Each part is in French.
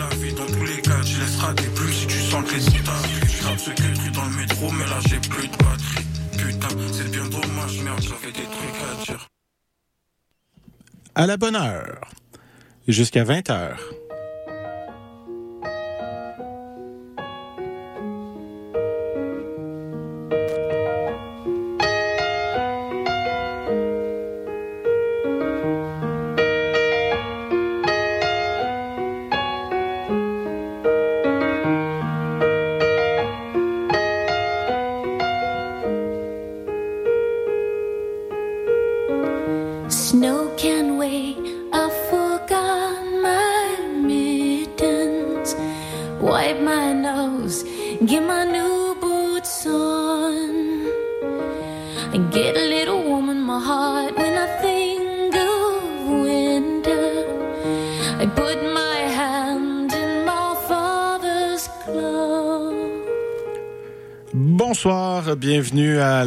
la vie dans tous les cas, tu laisseras des plus si tu sens que les Je tape ce que dans le métro, mais là j'ai plus de batterie. Putain, c'est bien dommage, merde, j'avais des trucs à dire. À la bonne heure, jusqu'à 20 heures.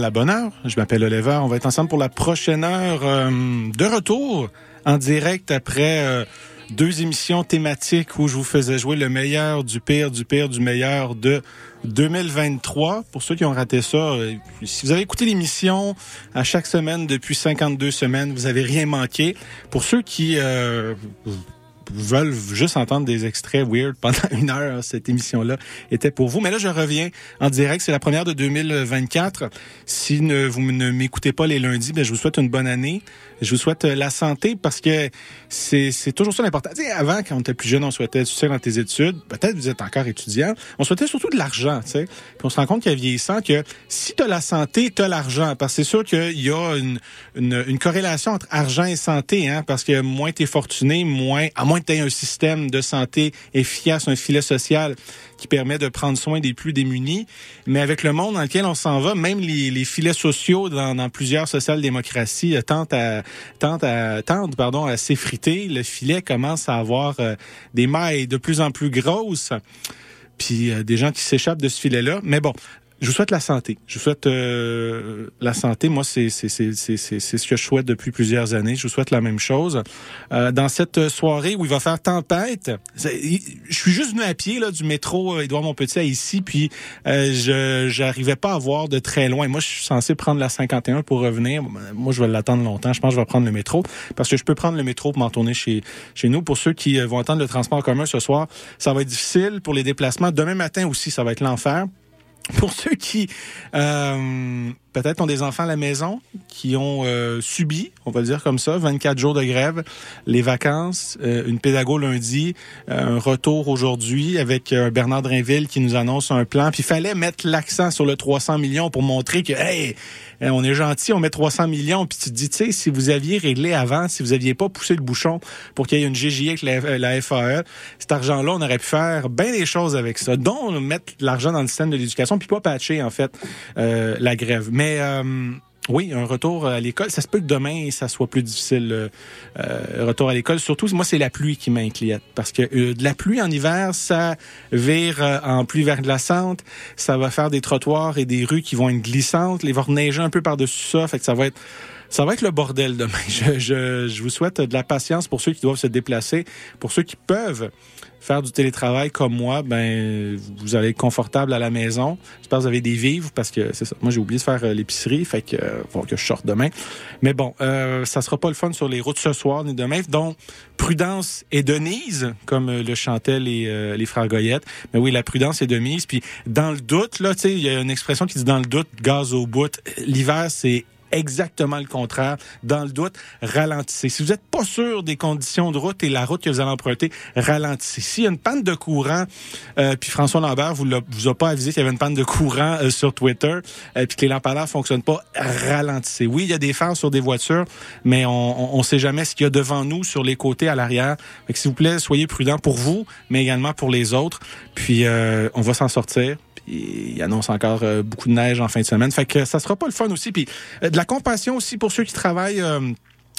La bonne heure. Je m'appelle Oliver. On va être ensemble pour la prochaine heure euh, de retour en direct après euh, deux émissions thématiques où je vous faisais jouer le meilleur du pire, du pire, du meilleur de 2023. Pour ceux qui ont raté ça, euh, si vous avez écouté l'émission à chaque semaine depuis 52 semaines, vous avez rien manqué. Pour ceux qui veulent juste entendre des extraits weird pendant une heure, cette émission-là était pour vous. Mais là, je reviens en direct. C'est la première de 2024. Si vous ne m'écoutez pas les lundis, ben, je vous souhaite une bonne année. Je vous souhaite euh, la santé parce que c'est toujours ça l'important. Avant, quand on était plus jeune, on souhaitait tu sais, dans tes études. Peut-être vous êtes encore étudiant. On souhaitait surtout de l'argent, tu sais. Puis on se rend compte a vieillissant que si tu as la santé, tu as l'argent. Parce que c'est sûr qu'il y a une, une, corrélation entre argent et santé, hein, parce que moins tu es fortuné, moins, à moins que tu aies un système de santé efficace, un filet social qui permet de prendre soin des plus démunis. Mais avec le monde dans lequel on s'en va, même les, filets sociaux dans, plusieurs social-démocraties euh, tentent à, tentent à, pardon, à s'effriter. Le filet commence à avoir euh, des mailles de plus en plus grosses puis euh, des gens qui s'échappent de ce filet-là. Mais bon, je vous souhaite la santé. Je vous souhaite euh, la santé. Moi, c'est c'est ce que je souhaite depuis plusieurs années. Je vous souhaite la même chose. Euh, dans cette soirée où il va faire tempête, je suis juste venu à pied là du métro Édouard Montpetit à ici, puis euh, je j'arrivais pas à voir de très loin. Moi, je suis censé prendre la 51 pour revenir. Moi, je vais l'attendre longtemps. Je pense que je vais prendre le métro parce que je peux prendre le métro pour m'en tourner chez chez nous. Pour ceux qui vont attendre le transport en commun ce soir, ça va être difficile pour les déplacements. Demain matin aussi, ça va être l'enfer. Pour ceux qui euh, peut-être ont des enfants à la maison, qui ont euh, subi, on va dire comme ça, 24 jours de grève, les vacances, euh, une pédago lundi, un retour aujourd'hui avec Bernard Drinville qui nous annonce un plan. Puis il fallait mettre l'accent sur le 300 millions pour montrer que, hey, on est gentil, on met 300 millions. Puis tu te dis, tu sais, si vous aviez réglé avant, si vous aviez pas poussé le bouchon pour qu'il y ait une GGI avec la, FAE, cet argent-là, on aurait pu faire bien des choses avec ça, dont mettre l'argent dans le système de l'éducation, puis pas patcher, en fait, euh, la grève. Euh, oui, un retour à l'école. Ça se peut que demain, ça soit plus difficile, euh, euh retour à l'école. Surtout, moi, c'est la pluie qui m'inquiète. Parce que euh, de la pluie en hiver, ça vire en pluie verglaçante. Ça va faire des trottoirs et des rues qui vont être glissantes. Les va neiger un peu par-dessus ça. Fait que ça va être... Ça va être le bordel demain. Je, je, je vous souhaite de la patience pour ceux qui doivent se déplacer, pour ceux qui peuvent faire du télétravail comme moi, ben vous allez être confortable à la maison. J'espère que vous avez des vivres parce que c'est ça. Moi j'ai oublié de faire euh, l'épicerie, fait que euh, faut que je sorte demain. Mais bon, euh, ça sera pas le fun sur les routes ce soir ni demain. Donc prudence et Denise, comme euh, le chantaient les, les frères Goyette. Mais oui, la prudence et Denise. Puis dans le doute, là, tu sais, il y a une expression qui dit dans le doute, gaz au bout. L'hiver c'est exactement le contraire. Dans le doute, ralentissez. Si vous n'êtes pas sûr des conditions de route et la route que vous allez emprunter, ralentissez. S'il y a une panne de courant, euh, puis François Lambert vous, vous a pas avisé qu'il y avait une panne de courant euh, sur Twitter, euh, puis que les lampadaires fonctionnent pas, ralentissez. Oui, il y a des phares sur des voitures, mais on ne sait jamais ce qu'il y a devant nous, sur les côtés, à l'arrière. S'il vous plaît, soyez prudents pour vous, mais également pour les autres. Puis on va s'en sortir il annonce encore euh, beaucoup de neige en fin de semaine. Fait que ça sera pas le fun aussi. Puis euh, de la compassion aussi pour ceux qui travaillent.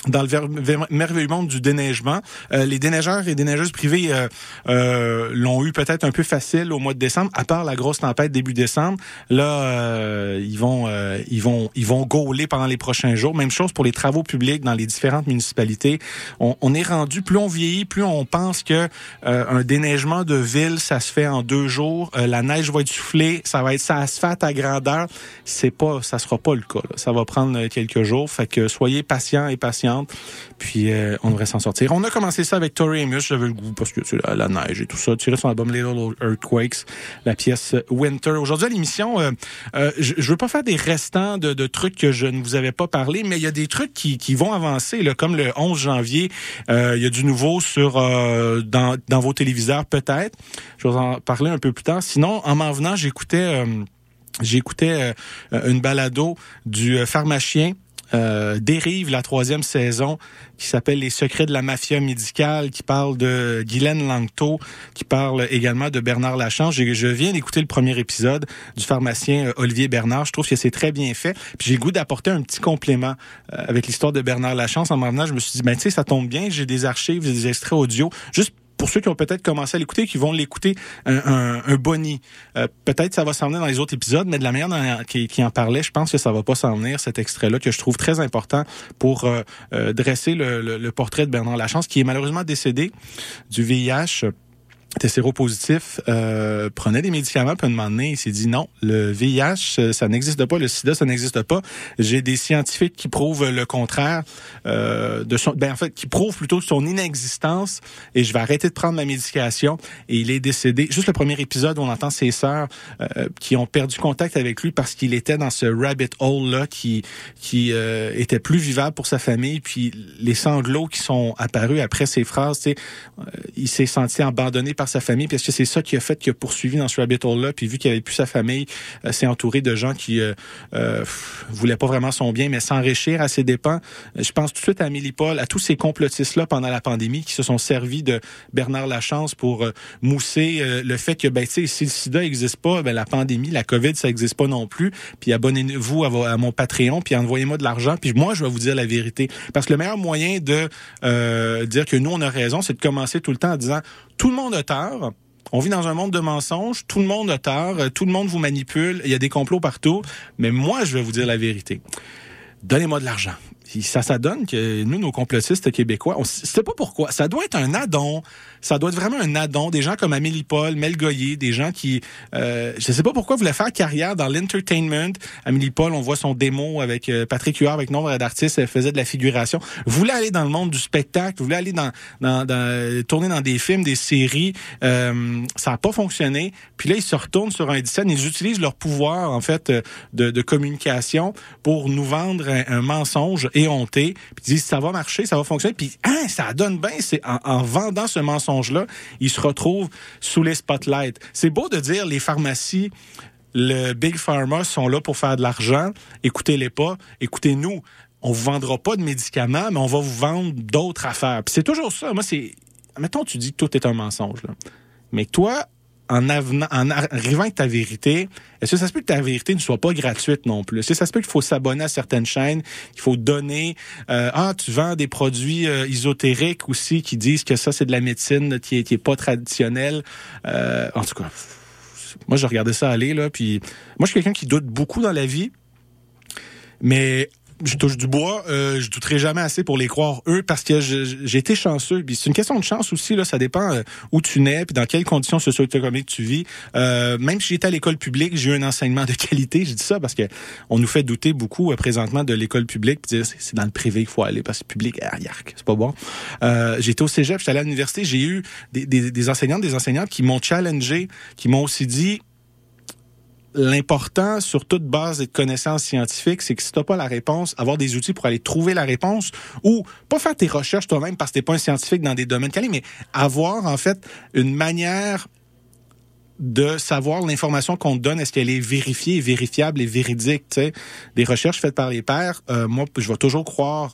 Euh, dans le merveilleux monde du déneigement. Euh, les déneigeurs et déneigeuses privées euh, euh, l'ont eu peut-être un peu facile au mois de décembre, à part la grosse tempête début décembre. Là, ils vont ils vont ils vont gauler pendant les prochains jours. Même chose pour les travaux publics dans les différentes municipalités. On, on est rendu plus on vieillit, plus on pense que un déneigement de ville, ça se fait en deux jours. la neige va être soufflée, ça va être ça asphalte à grandeur. C'est pas, ça sera pas le cas. Ça va prendre quelques jours. Fait que soyez patients et patients puis euh, on devrait s'en sortir. On a commencé ça avec Tori Amos, j'avais le goût parce que tu la, neige et tout ça. Tu son album Little Earthquakes, la pièce Winter. Aujourd'hui à l'émission, euh, euh, je, je veux pas faire des restants de, trucs que je ne vous avais pas parlé, mais il y a des trucs qui, vont avancer, comme le 11 janvier, il y a du nouveau sur dans, vos téléviseurs peut-être. Je vais en parler un peu plus tard. Sinon, en m'en venant, j'écoutais j'écoutais une balado du pharmacien euh, dérive la troisième saison qui s'appelle Les secrets de la mafia médicale, qui parle de Guylaine Langto, qui parle également de Bernard Lachance. Je, viens d'écouter le premier épisode du pharmacien euh, Olivier Bernard. Je trouve que c'est très bien fait. Puis j'ai goût d'apporter un petit complément euh, avec l'histoire de Bernard Lachance. En m'en je me suis dit, ben tu sais, ça tombe bien, j'ai des archives, des extraits audio, juste pour ceux qui ont peut-être commencé à l'écouter, qui vont l'écouter, un, un. Euh, peut-être ça va s'en venir dans les autres épisodes, mais de la manière qui, qui, en parlait, je pense que ça va pas s'en venir, cet extrait-là, que je trouve très important pour euh, euh, dresser le, le, le, portrait de Bernard Lachance, qui est malheureusement décédé du VIH était séropositif, euh, prenait des médicaments, puis un moment donné, il s'est dit non, le VIH, euh, ça n'existe pas, le sida, ça n'existe pas. J'ai des scientifiques qui prouvent le contraire, euh, de son, ben en fait, qui prouvent plutôt son inexistence, et je vais arrêter de prendre ma médication. Et il est décédé. Juste le premier épisode, on entend ses sœurs euh, qui ont perdu contact avec lui parce qu'il était dans ce rabbit hole là qui qui euh, était plus vivable pour sa famille. Puis les sanglots qui sont apparus après ses phrases, sais, il s'est senti abandonné par sa famille, parce que c'est ça qui a fait qu'il a poursuivi dans ce rabbit hole-là, puis vu qu'il avait plus sa famille, euh, s'est entouré de gens qui euh, euh, voulaient pas vraiment son bien, mais s'enrichir à ses dépens. Je pense tout de suite à Amélie Paul, à tous ces complotistes-là pendant la pandémie qui se sont servis de Bernard Lachance pour mousser le fait que, ben, si le sida n'existe pas, ben, la pandémie, la COVID, ça n'existe pas non plus. Puis abonnez-vous à, mon Patreon, puis envoyez-moi de l'argent, puis moi, je vais vous dire la vérité. Parce que le meilleur moyen de dire que nous, on a raison, c'est de commencer tout le temps en disant tout le monde a. On vit dans un monde de mensonges, tout le monde a tort, tout le monde vous manipule, il y a des complots partout, mais moi, je vais vous dire la vérité. Donnez-moi de l'argent. Ça, ça donne que nous, nos complotistes québécois, on sait pas pourquoi. Ça doit être un addon ça doit être vraiment un addon. Des gens comme Amélie Paul, Mel Goyer, des gens qui, euh, je sais pas pourquoi, voulaient faire carrière dans l'entertainment. Amélie Paul, on voit son démo avec euh, Patrick Huard, avec nombre d'artistes, elle faisait de la figuration. Voulait aller dans le monde du spectacle, voulait aller dans, dans, dans tourner dans des films, des séries? Euh, ça n'a pas fonctionné. Puis là, ils se retournent sur un scène, ils utilisent leur pouvoir en fait euh, de, de communication pour nous vendre un, un mensonge éhonté. Puis ils disent ça va marcher, ça va fonctionner. Puis hein, ça donne bien. C'est en, en vendant ce mensonge ils se retrouvent sous les spotlights. C'est beau de dire les pharmacies le Big Pharma sont là pour faire de l'argent. Écoutez-les pas. Écoutez-nous. On vous vendra pas de médicaments, mais on va vous vendre d'autres affaires. c'est toujours ça. Moi, c'est. Mettons, tu dis que tout est un mensonge. Mais toi, en, en arrivant avec ta vérité, est-ce que ça se peut que ta vérité ne soit pas gratuite non plus? Est-ce que ça se peut qu'il faut s'abonner à certaines chaînes, qu'il faut donner... Euh, ah, tu vends des produits euh, ésotériques aussi qui disent que ça, c'est de la médecine qui est, pas traditionnelle? Euh, en tout cas, moi, je regardais ça aller, là, puis... Moi, je suis quelqu'un qui doute beaucoup dans la vie, mais je touche du bois, euh, je douterai jamais assez pour les croire eux parce que j'ai été chanceux. C'est une question de chance aussi là, ça dépend euh, où tu nais puis dans quelles conditions socio-économiques tu vis. Euh, même si j'étais à l'école publique, j'ai eu un enseignement de qualité. Je dis ça parce que on nous fait douter beaucoup euh, présentement de l'école publique puis c'est dans le privé qu'il faut aller parce que public ah, c'est pas bon. Euh, j'étais au cégep, j'étais à l'université, j'ai eu des, des, des des enseignantes qui m'ont challengé, qui m'ont aussi dit l'important sur toute base de connaissances scientifiques, c'est que si t'as pas la réponse, avoir des outils pour aller trouver la réponse ou pas faire tes recherches toi-même parce que t'es pas un scientifique dans des domaines calés, mais avoir en fait une manière de savoir l'information qu'on donne, est-ce qu'elle est vérifiée, vérifiable et véridique. sais Des recherches faites par les pairs, euh, moi, je vais toujours croire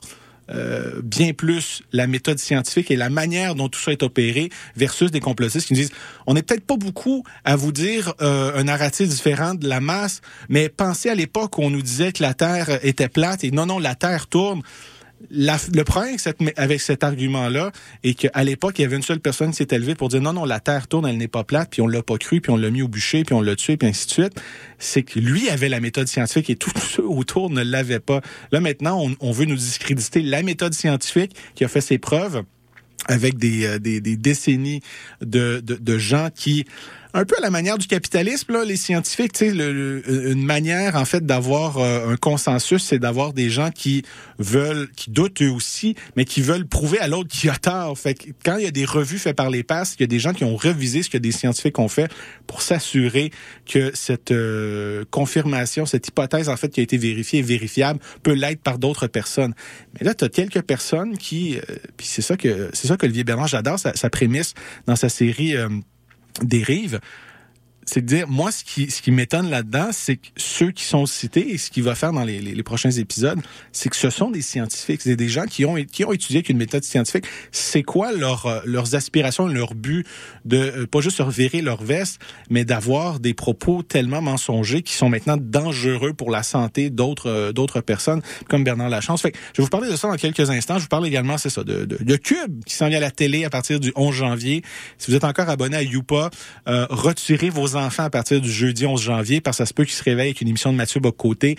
euh, bien plus la méthode scientifique et la manière dont tout ça est opéré versus des complotistes qui nous disent on n'est peut-être pas beaucoup à vous dire euh, un narratif différent de la masse, mais pensez à l'époque où on nous disait que la Terre était plate et non, non, la Terre tourne le problème avec, cet argument-là est qu'à l'époque, il y avait une seule personne qui s'est élevée pour dire non, non, la Terre tourne, elle n'est pas plate, puis on l'a pas cru, puis on l'a mis au bûcher, puis on l'a tué, puis ainsi de suite. C'est que lui avait la méthode scientifique et tous ceux autour ne l'avaient pas. Là, maintenant, on, veut nous discréditer la méthode scientifique qui a fait ses preuves avec des, euh, décennies de gens qui un peu à la manière du capitalisme, là, les scientifiques, tu sais, une manière en fait d'avoir euh, un consensus, c'est d'avoir des gens qui veulent, qui doutent eux aussi, mais qui veulent prouver à l'autre qu'il a tort. Fait que quand il y a des revues faites par les passes, il y a des gens qui ont révisé ce que des scientifiques ont fait pour s'assurer que cette euh, confirmation, cette hypothèse en fait qui a été vérifiée et vérifiable peut l'être par d'autres personnes. Mais là, tu quelques personnes qui, euh, puis c'est ça que c'est ça que Olivier Bernard j'adore sa, sa, prémisse dans sa série dérive, c'est de dire, moi, ce qui, ce qui m'étonne là-dedans, c'est que ceux qui sont cités et ce qu'il va faire dans les, les, prochains épisodes, c'est que ce sont des scientifiques, c'est des gens qui ont, qui ont étudié avec une méthode scientifique. C'est quoi leur, euh, leurs aspirations, leur but de euh, pas juste revirer leur veste, mais d'avoir des propos tellement mensongers qui sont maintenant dangereux pour la santé d'autres euh, d'autres personnes, comme Bernard Lachance. Fait je vais vous parler de ça dans quelques instants. Je vous parle également, c'est ça, de, de, de, Cube qui s'en vient à la télé à partir du 11 janvier. Si vous êtes encore abonné à Youpa, retirez vos enfants à partir du jeudi 11 janvier parce que ça se peut qu'ils se réveillent avec une émission de Mathieu Bocoté.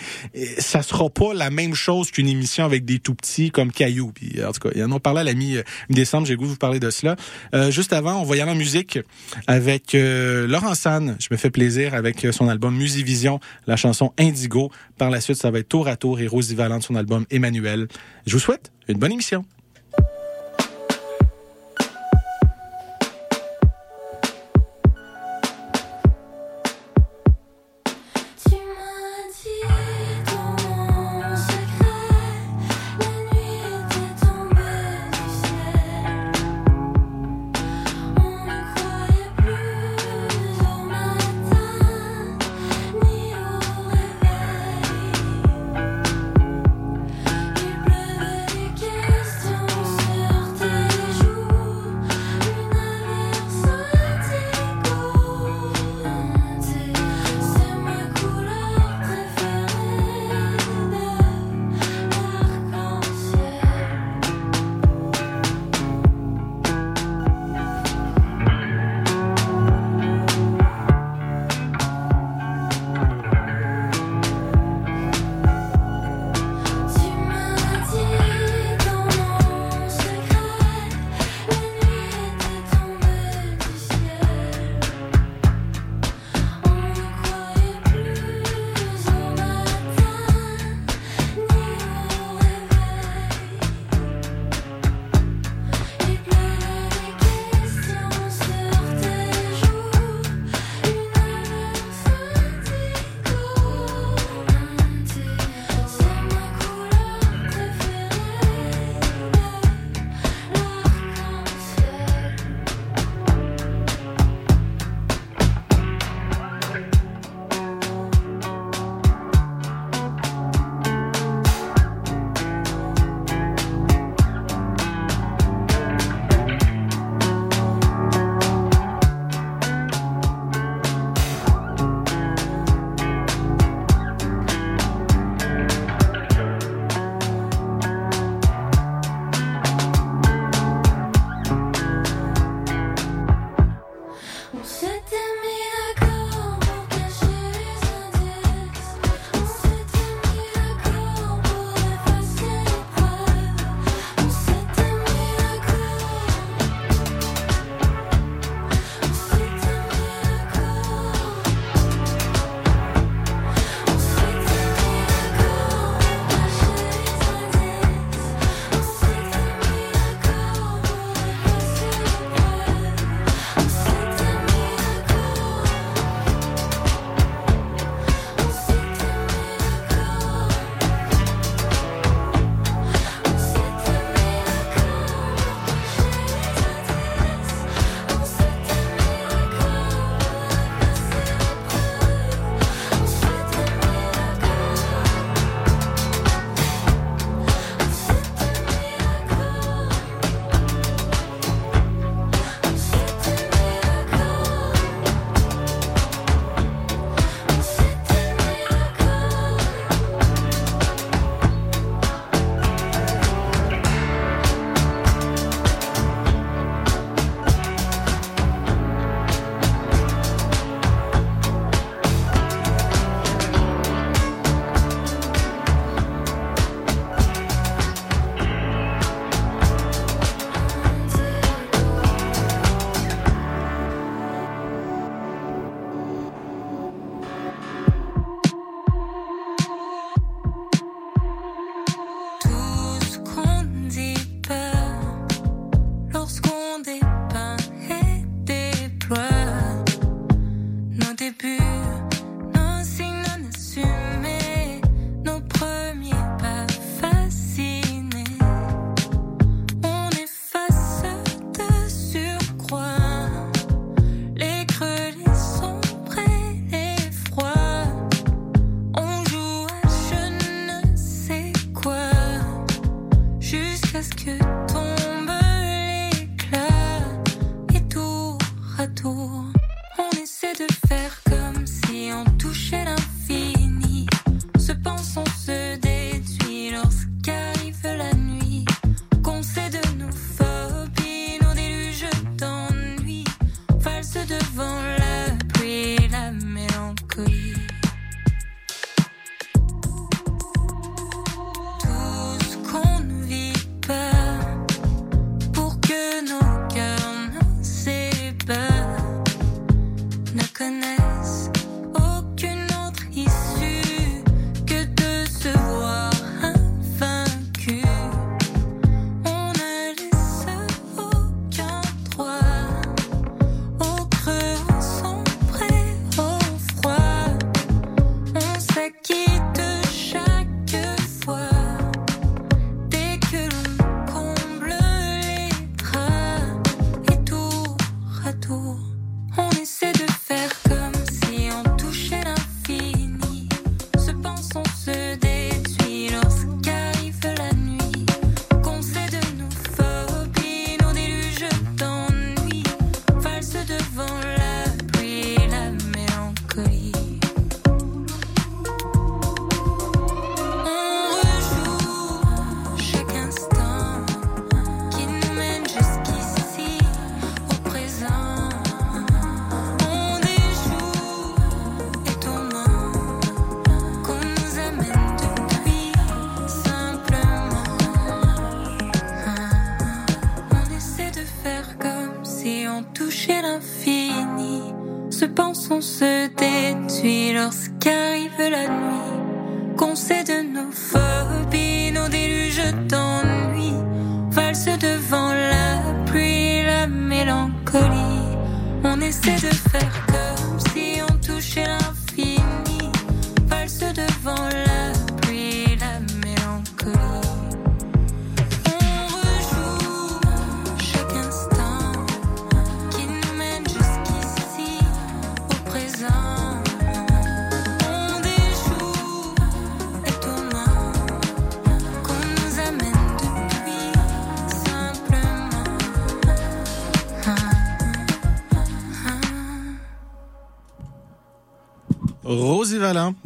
Ça sera pas la même chose qu'une émission avec des tout petits comme Caillou. Puis, en tout cas, ils en ont parlé à la mi-décembre. J'ai goût de vous parler de cela. Euh, juste avant, on va y aller en musique avec euh, Laurent San. Je me fais plaisir avec son album Musivision, la chanson Indigo. Par la suite, ça va être tour à tour et Rosie Valente, son album Emmanuel. Je vous souhaite une bonne émission.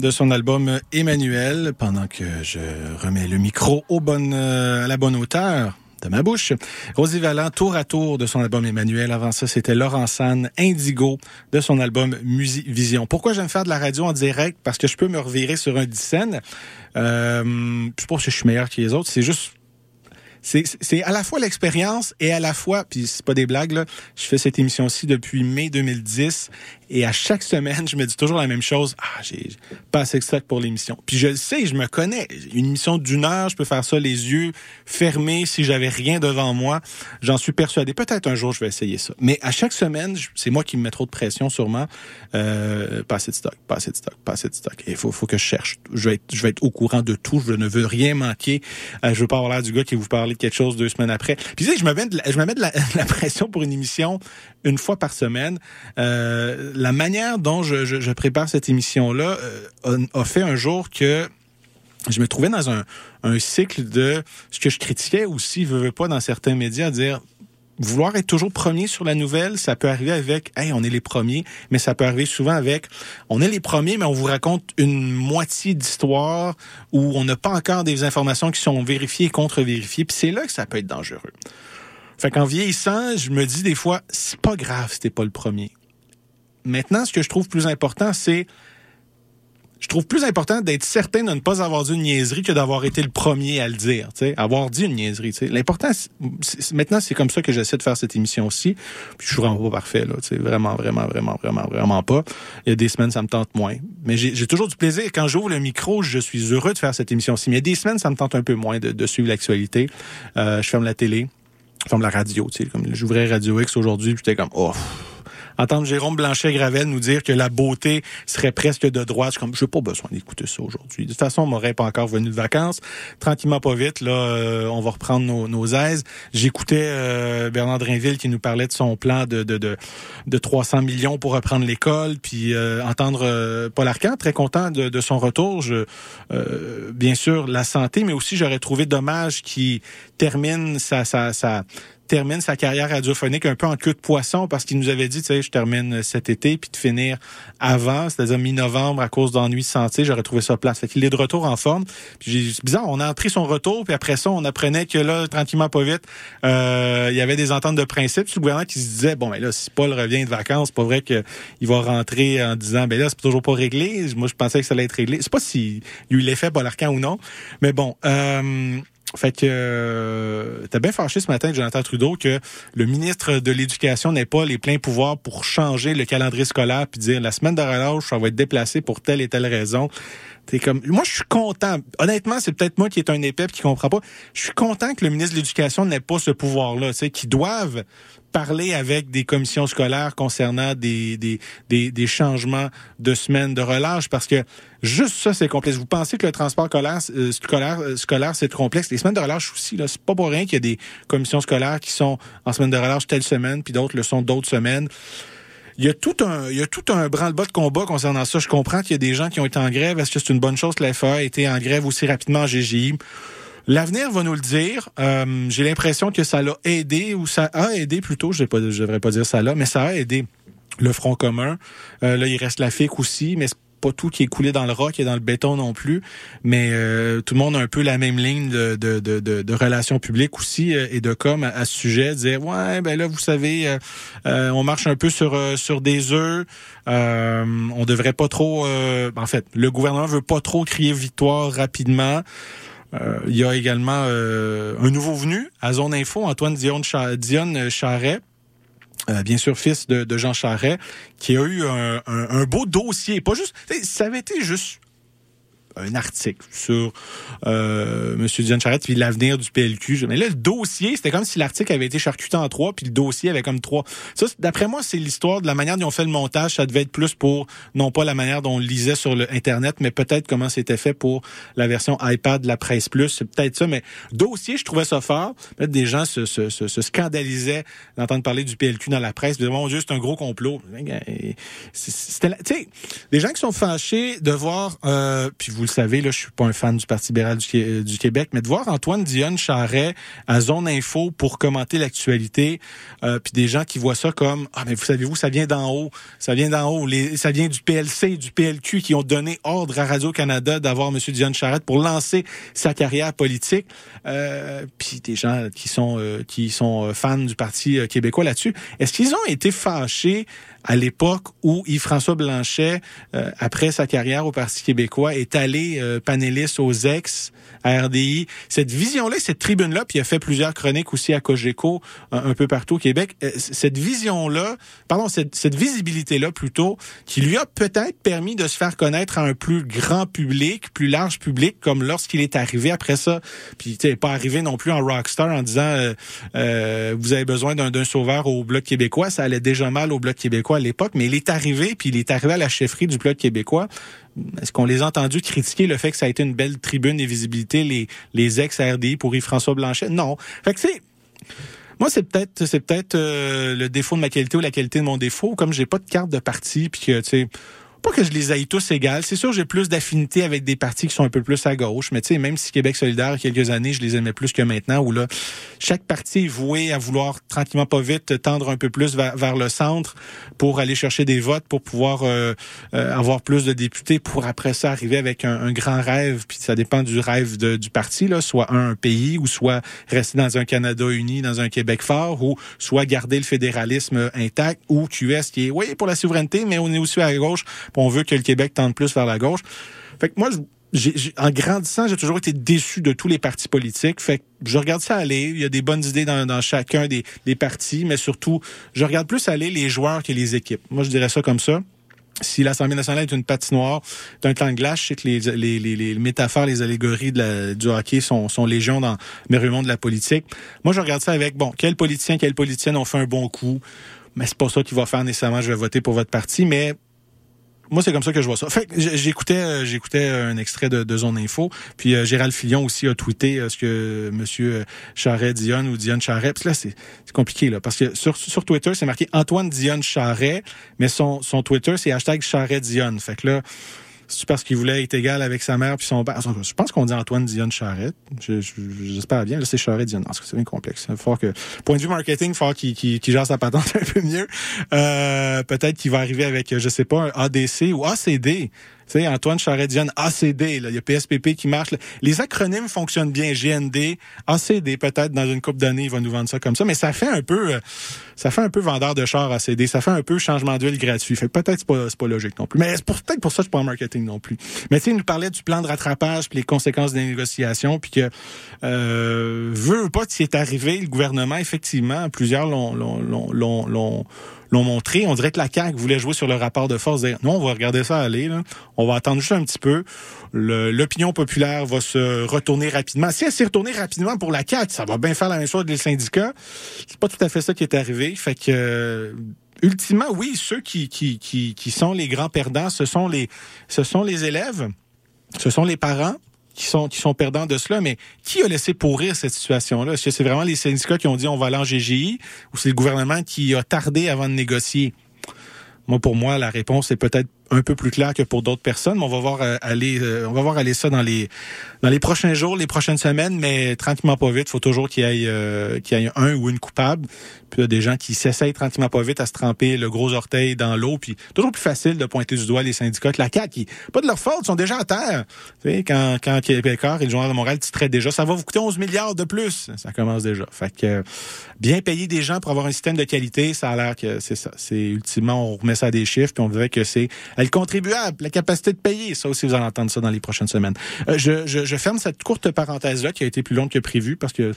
De son album Emmanuel, pendant que je remets le micro au bon, euh, à la bonne hauteur de ma bouche. Rosie Vallant, tour à tour de son album Emmanuel. Avant ça, c'était Laurent San, Indigo, de son album Musivision. Pourquoi j'aime faire de la radio en direct? Parce que je peux me revirer sur un dixaine. Euh, je pas si je suis meilleur que les autres. C'est juste c'est à la fois l'expérience et à la fois, puis c'est pas des blagues, je fais cette émission-ci depuis mai 2010 et à chaque semaine, je me dis toujours la même chose. Ah, j'ai pas assez de stock pour l'émission. Puis je sais, je me connais. Une émission d'une heure, je peux faire ça les yeux fermés si j'avais rien devant moi. J'en suis persuadé. Peut-être un jour, je vais essayer ça. Mais à chaque semaine, c'est moi qui me mets trop de pression sûrement. Euh, pas assez de stock, pas assez de stock, pas assez de stock. Il faut, faut que je cherche. Je vais, être, je vais être au courant de tout. Je ne veux rien manquer. Euh, je veux pas avoir l'air du gars qui vous parle quelque chose deux semaines après. Puis tu sais, je me mets de la, je me mets de la, pression pour une émission une fois par semaine. Euh, la manière dont je, je, prépare cette émission-là euh, a, fait un jour que je me trouvais dans un, un cycle de ce que je critiquais aussi, veux, veux pas, dans certains médias, dire vouloir être toujours premier sur la nouvelle, ça peut arriver avec hey, on est les premiers, mais ça peut arriver souvent avec on est les premiers, mais on vous raconte une moitié d'histoire où on n'a pas encore des informations qui sont vérifiées et contre-vérifiées, puis c'est là que ça peut être dangereux. Fait qu'en vieillissant, je me dis des fois, c'est pas grave si pas le premier. Maintenant, ce que je trouve plus important, c'est je trouve plus important d'être certain de ne pas avoir dit une niaiserie que d'avoir été le premier à le dire, tu sais, avoir dit une niaiserie. L'important, maintenant, c'est comme ça que j'essaie de faire cette émission aussi. Puis je suis vraiment pas parfait, là, vraiment, vraiment, vraiment, vraiment, vraiment pas. Il y a des semaines, ça me tente moins. Mais j'ai toujours du plaisir. Quand j'ouvre le micro, je suis heureux de faire cette émission-ci. Mais il y a des semaines, ça me tente un peu moins de, suivre l'actualité. Euh, je ferme la télé, je ferme la radio, comme j'ouvrais Radio X aujourd'hui, j'étais comme, oh, entendre Jérôme Blanchet-Gravel nous dire que la beauté serait presque de droite, je comme, j'ai pas besoin d'écouter ça aujourd'hui. De toute façon, on m'aurait pas encore venu de vacances. Tranquillement, pas vite, là, euh, on va reprendre nos, nos aises. J'écoutais euh, Bernard Drinville qui nous parlait de son plan de, de, de, de 300 millions pour reprendre l'école, puis euh, entendre Paul Arcand, très content de, de son retour. Je, bien sûr, la santé, mais aussi j'aurais trouvé dommage qu'il termine sa, sa, sa, termine sa carrière radiophonique un peu en queue de poisson parce qu'il nous avait dit, tu sais, je termine cet été, puis de finir avant, c'est-à-dire mi-novembre à cause d'ennuis de santé, j'aurais trouvé ça place. Fait qu'il est de retour en forme. Puis c'est bizarre, on a entré son retour, puis après ça, on apprenait que là, tranquillement, pas vite, euh, il y avait des ententes de principe sur le gouvernement qui se disait, bon, mais là, si Paul revient de vacances, c'est pas vrai qu'il va rentrer en disant, ben là, c'est toujours pas réglé. Moi, je pensais que ça allait être réglé. C'est pas si il y a eu l'effet Paul Arcan ou non, mais bon. Euh, fait que euh, t'as bien fâché ce matin, Jonathan Trudeau, que le ministre de l'Éducation n'ait pas les pleins pouvoirs pour changer le calendrier scolaire puis dire la semaine de relâche, ça va être déplacé pour telle et telle raison. T'es comme, moi, je suis content. Honnêtement, c'est peut-être moi qui est un épais qui comprend pas. Je suis content que le ministre de l'Éducation n'ait pas ce pouvoir-là, tu sais, qu'ils doivent parler avec des commissions scolaires concernant des, des, des, des changements de semaines de relâche parce que juste ça, c'est complexe. Vous pensez que le transport scolaire, euh, scolaire, euh, scolaire c'est complexe? Les semaines de relâche aussi, là, c'est pas pour rien qu'il y a des commissions scolaires qui sont en semaine de relâche telle semaine, puis d'autres le sont d'autres semaines. Il y a tout un, il y a tout un branle-bas de combat concernant ça. Je comprends qu'il y a des gens qui ont été en grève. Est-ce que c'est une bonne chose que la ait été en grève aussi rapidement en GGI? L'avenir va nous le dire. Euh, j'ai l'impression que ça l'a aidé ou ça a aidé plutôt. Je ne devrais pas dire ça là, mais ça a aidé le Front commun. Euh, là, il reste la FIC aussi, mais pas tout qui est coulé dans le roc et dans le béton non plus, mais euh, tout le monde a un peu la même ligne de, relations publiques aussi euh, et de com à, ce sujet, dire ouais ben là vous savez euh, on marche un peu sur sur des œufs, on devrait pas trop, en fait le gouvernement veut pas trop crier victoire rapidement. il y a également un nouveau venu à Zone Info, Antoine Dion, Dion Charret, euh, bien sûr fils de, Jean Charret, qui a eu un, un, un beau dossier. Pas juste, ça avait été juste un article sur euh, M. Dion Charette puis l'avenir du PLQ. Mais là, le dossier, c'était comme si l'article avait été charcuté en trois, puis le dossier avait comme trois. Ça, d'après moi, c'est l'histoire de la manière dont on fait le montage. Ça devait être plus pour, non pas la manière dont on lisait sur le Internet, mais peut-être comment c'était fait pour la version iPad la Presse Plus. C'est peut-être ça, mais dossier, je trouvais ça fort. Peut-être des gens se, se, se, se scandalisaient d'entendre parler du PLQ dans la presse. Mon Dieu, c'est un gros complot. C'était, tu sais, des gens qui sont fâchés de voir, euh, puis vous le savez, là, je suis pas un fan du Parti libéral du, Québec, mais de voir Antoine Dionne Charret à Zone Info pour commenter l'actualité, euh, puis des gens qui voient ça comme ah mais vous savez-vous, ça vient d'en haut, ça vient d'en haut, ça vient du PLC, du PLQ qui ont donné ordre à Radio Canada d'avoir M. Dionne Charette pour lancer sa carrière politique, euh, puis des gens qui sont euh, qui sont fans du Parti québécois là-dessus. Est-ce qu'ils ont été fâchés à l'époque où Yves-François Blanchet, euh, après sa carrière au Parti québécois, est allé euh, panéliste aux ex à RDI. Cette vision-là, cette tribune-là, puis il a fait plusieurs chroniques aussi à Cogeco, un, peu partout au Québec. Euh, cette vision-là, pardon, cette, cette visibilité-là plutôt, qui lui a peut-être permis de se faire connaître à un plus grand public, plus large public, comme lorsqu'il est arrivé après ça. Puis tu pas arrivé non plus en rockstar en disant vous avez besoin d'un sauveur au Bloc québécois. Ça allait déjà mal au Bloc québécois à l'époque, mais il est arrivé, puis il est arrivé à la chefferie du Bloc québécois. Est-ce qu'on les a entendus critiquer le fait que ça a été une belle tribune et visibilité, les, ex-RDI pour Yves-François Blanchet? Non. Fait que c'est... Moi, c'est peut-être c'est peut-être euh, le défaut de ma qualité ou la qualité de mon défaut. Comme j'ai pas de carte de parti, puis que tu sais, pas que je les aille tous égales. C'est sûr, j'ai plus d'affinité avec des partis qui sont un peu plus à gauche. Mais tu sais, même si Québec solidaire, il y a quelques années, je les aimais plus que maintenant, où là, chaque parti est voué à vouloir tranquillement pas vite tendre un peu plus vers, le centre pour aller chercher des votes, pour pouvoir euh, euh, avoir plus de députés, pour après ça arriver avec un, grand rêve. Puis ça dépend du rêve du parti, là, soit un, pays, ou soit rester dans un Canada uni, dans un Québec fort, ou soit garder le fédéralisme intact, ou QS qui est, oui, pour la souveraineté, mais on est aussi à gauche on veut que le Québec tente plus vers la gauche. Fait que moi, en grandissant, j'ai toujours été déçu de tous les partis politiques. Fait que je regarde ça aller. Il y a des bonnes idées dans, chacun des, partis, mais surtout, je regarde plus aller les joueurs que les équipes. Moi, je dirais ça comme ça. Si l'Assemblée nationale est une patinoire d'un temps de glace, je sais que les, métaphores, les allégories du hockey sont, sont légion dans le monde de la politique. Moi, je regarde ça avec, bon, quel politicien, quelle politicienne ont fait un bon coup? Mais c'est pas ça qui va faire nécessairement je vais voter pour votre parti, mais moi, c'est comme ça que je vois ça. Fait j'écoutais, euh, j'écoutais un extrait de, de Zone Info, puis euh, Gérald Fillon aussi a tweeté euh, ce que Monsieur Charret Dionne ou Dionne Charret. Puis là, c'est compliqué là, parce que sur, sur Twitter, c'est marqué Antoine Dionne Charret, mais son, son Twitter, c'est hashtag Charret Dionne. Fait que là, c'est parce qu'il voulait être égal avec sa mère puis son père? Je pense qu'on dit Antoine Dionne Charrette. J'espère bien. Là, c'est Charrette Dionne. C'est bien complexe. Faut que, point de vue marketing, il faut qu'il qu gère sa patente un peu mieux. Euh, Peut-être qu'il va arriver avec, je sais pas, un ADC ou ACD. Tu sais, Antoine Charret-Dion, ACD, là, il y a PSPP qui marche. Les acronymes fonctionnent bien. GND, ACD, peut-être dans une coupe d'années, il va nous vendre ça comme ça. Mais ça fait un peu, euh, ça fait un peu vendeur de char ACD. Ça fait un peu changement d'huile gratuit. Fait peut-être c'est pas, pas logique non plus. Mais c'est peut-être pour ça que c'est pas en marketing non plus. Mais tu sais, il nous parlait du plan de rattrapage puis les conséquences des négociations puis que, euh, veut pas s'y est arrivé, le gouvernement, effectivement, plusieurs l'ont, l'ont, montré. On dirait que la CAQ voulait jouer sur le rapport de force. Non, on va regarder ça aller. Là. On va attendre juste un petit peu. L'opinion populaire va se retourner rapidement. Si elle s'est retournée rapidement pour la CAQ, ça va bien faire la même chose des syndicats. C'est pas tout à fait ça qui est arrivé. Fait que euh, ultimement, oui, ceux qui, qui, qui, qui sont les grands perdants, ce sont les, ce sont les élèves, ce sont les parents, qui sont qui sont perdants de cela, mais qui a laissé pourrir cette situation-là? Est-ce que c'est vraiment les syndicats qui ont dit on va aller en GGI ou c'est le gouvernement qui a tardé avant de négocier? Moi, pour moi, la réponse est peut-être un peu plus claire que pour d'autres personnes, mais on va voir euh, aller euh, on va voir aller ça dans les dans les prochains jours, les prochaines semaines, mais tranquillement pas vite, faut toujours qu'il y ait euh, qu'il y ait un ou une coupable. Puis il y a des gens qui s'essayent tranquillement pas vite à se tremper le gros orteil dans l'eau, puis toujours plus facile de pointer du doigt les syndicats que la CAQ, qui pas de leur faute, ils sont déjà à terre. Tu sais, quand quand Québécois et le Journal de Montréal titraient déjà, ça va vous coûter 11 milliards de plus, ça commence déjà. Fait que bien payer des gens pour avoir un système de qualité, ça a l'air que c'est ça. C'est ultimement on remet ça à des chiffres, puis on dirait que c'est le contribuable, la capacité de payer. Ça aussi, vous allez entendre ça dans les prochaines semaines. Euh, je, je, je, ferme cette courte parenthèse-là qui a été plus longue que prévu parce que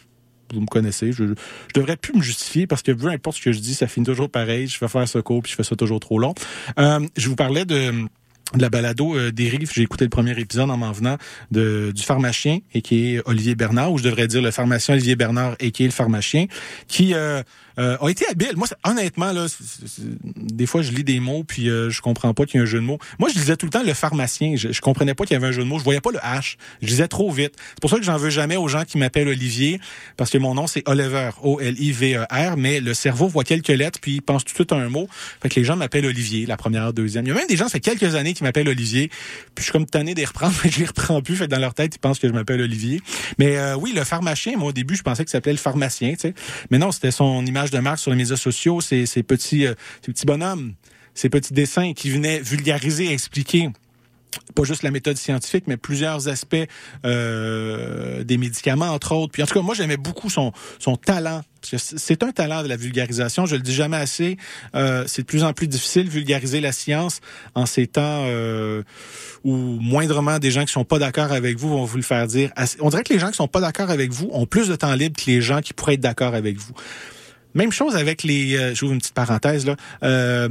vous me connaissez. Je, je devrais plus me justifier parce que peu importe ce que je dis, ça finit toujours pareil. Je vais faire ce cours puis je fais ça toujours trop long. Euh, je vous parlais de de la balado euh, des rives. J'ai écouté le premier épisode en m'en venant de, du pharmacien et qui est Olivier Bernard, ou je devrais dire le pharmacien Olivier Bernard et qui est le pharmacien, qui euh, euh, a été habile. Moi, honnêtement, là, des fois, je lis des mots puis euh, je comprends pas qu'il y a un jeu de mots. Moi, je disais tout le temps le pharmacien. Je, je comprenais pas qu'il y avait un jeu de mots. Je voyais pas le H. Je disais trop vite. C'est pour ça que j'en veux jamais aux gens qui m'appellent Olivier, parce que mon nom c'est Oliver, O-L-I-V-E-R, mais le cerveau voit quelques lettres puis il pense tout de suite à un mot. Fait que les gens m'appellent Olivier, la première, deuxième. Il y a même des gens, ça fait quelques années qui m'appellent Olivier. Puis je suis comme tanné les reprendre, mais je les reprends plus. Fait que dans leur tête, ils pensent que je m'appelle Olivier. Mais euh, oui, le pharmacien. Moi, au début, je pensais que ça s'appelait le pharmacien. Mais non, c'était son image de marque sur les médias sociaux, ces, petits, euh, ces petits bonhommes, ces petits dessins qui venaient vulgariser, expliquer pas juste la méthode scientifique, mais plusieurs aspects euh, des médicaments, entre autres. Puis en tout cas, moi, j'aimais beaucoup son, son talent. C'est un talent de la vulgarisation. Je le dis jamais assez. Euh, c'est de plus en plus difficile vulgariser la science en ces temps euh, où moindrement des gens qui sont pas d'accord avec vous vont vous le faire dire. On dirait que les gens qui sont pas d'accord avec vous ont plus de temps libre que les gens qui pourraient être d'accord avec vous. Même chose avec les. Euh, J'ouvre une petite parenthèse là. Euh,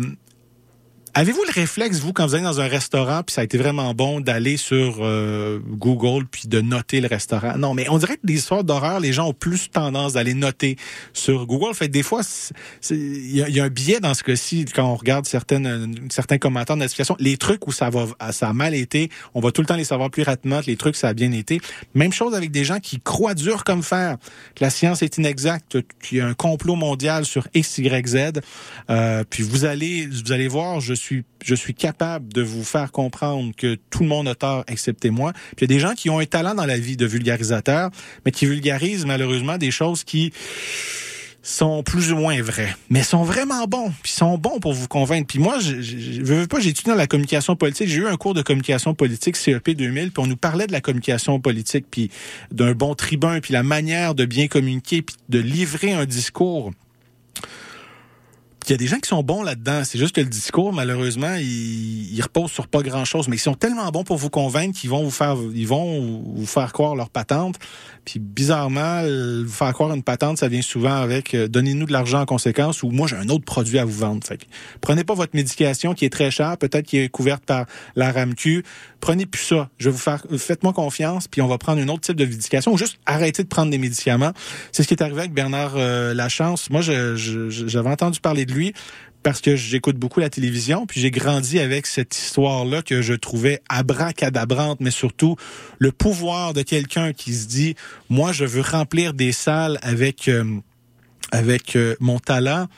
Avez-vous le réflexe, vous, quand vous allez dans un restaurant, puis ça a été vraiment bon, d'aller sur euh, Google puis de noter le restaurant? Non, mais on dirait que des histoires d'horreur, les gens ont plus tendance d'aller noter sur Google. Fait des fois, il y, a un biais dans ce cas-ci quand on regarde certaines, certains commentaires de notification. Les trucs où ça va, ça a mal été, on va tout le temps les savoir plus rapidement que les trucs ça a bien été. Même chose avec des gens qui croient dur comme fer que la science est inexacte, qu'il y a un complot mondial sur X, Y, Z. Euh, puis vous allez, vous allez voir, je suis je suis capable de vous faire comprendre que tout le monde a tort excepté moi. Puis il y a des gens qui ont un talent dans la vie de vulgarisateur, mais qui vulgarisent malheureusement des choses qui sont plus ou moins vraies, mais sont vraiment bons, puis sont bons pour vous convaincre. Puis moi, je, je, veux pas, j'ai étudié dans la communication politique, j'ai eu un cours de communication politique CEP 2000, puis on nous parlait de la communication politique, puis d'un bon tribun, puis la manière de bien communiquer, puis de livrer un discours il y a des gens qui sont bons là-dedans. C'est juste que le discours, malheureusement, il, il, repose sur pas grand-chose. Mais ils sont tellement bons pour vous convaincre qu'ils vont vous faire, ils vont vous faire croire leur patente. Puis bizarrement, vous faire croire une patente, ça vient souvent avec euh, donnez-nous de l'argent en conséquence ou moi j'ai un autre produit à vous vendre. Fait prenez pas votre médication qui est très chère, peut-être qui est couverte par la RAMQ. Prenez plus ça. Je vais vous faire, faites-moi confiance, puis on va prendre un autre type de médication ou juste arrêter de prendre des médicaments. C'est ce qui est arrivé avec Bernard euh, Lachance. Moi, j'avais entendu parler de lui lui parce que j'écoute beaucoup la télévision, puis j'ai grandi avec cette histoire-là que je trouvais abracadabrante, mais surtout le pouvoir de quelqu'un qui se dit, moi, je veux remplir des salles avec euh, avec euh, mon talent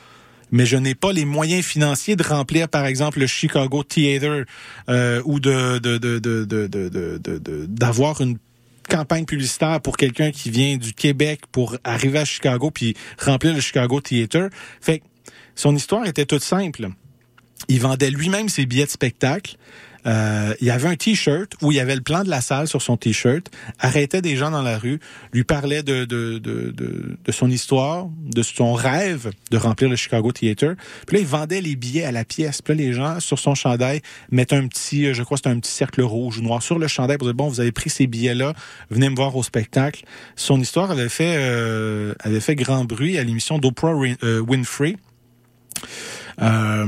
mais je n'ai pas les moyens financiers de remplir, par exemple, le Chicago Theater euh, ou de de d'avoir une campagne publicitaire pour quelqu'un qui vient du Québec pour arriver à Chicago puis remplir le Chicago Theater. Fait son histoire était toute simple. Il vendait lui-même ses billets de spectacle. Euh, il y avait un T-shirt où il y avait le plan de la salle sur son T-shirt, arrêtait des gens dans la rue, lui parlait de, de, de, de, de son histoire, de son rêve de remplir le Chicago Theater. Puis là, il vendait les billets à la pièce. Puis là, les gens, sur son chandail, mettaient un petit, euh, je crois c'était un petit cercle rouge ou noir sur le chandail pour dire, bon, vous avez pris ces billets-là, venez me voir au spectacle. Son histoire avait fait, euh, avait fait grand bruit à l'émission d'Oprah Winfrey. Euh,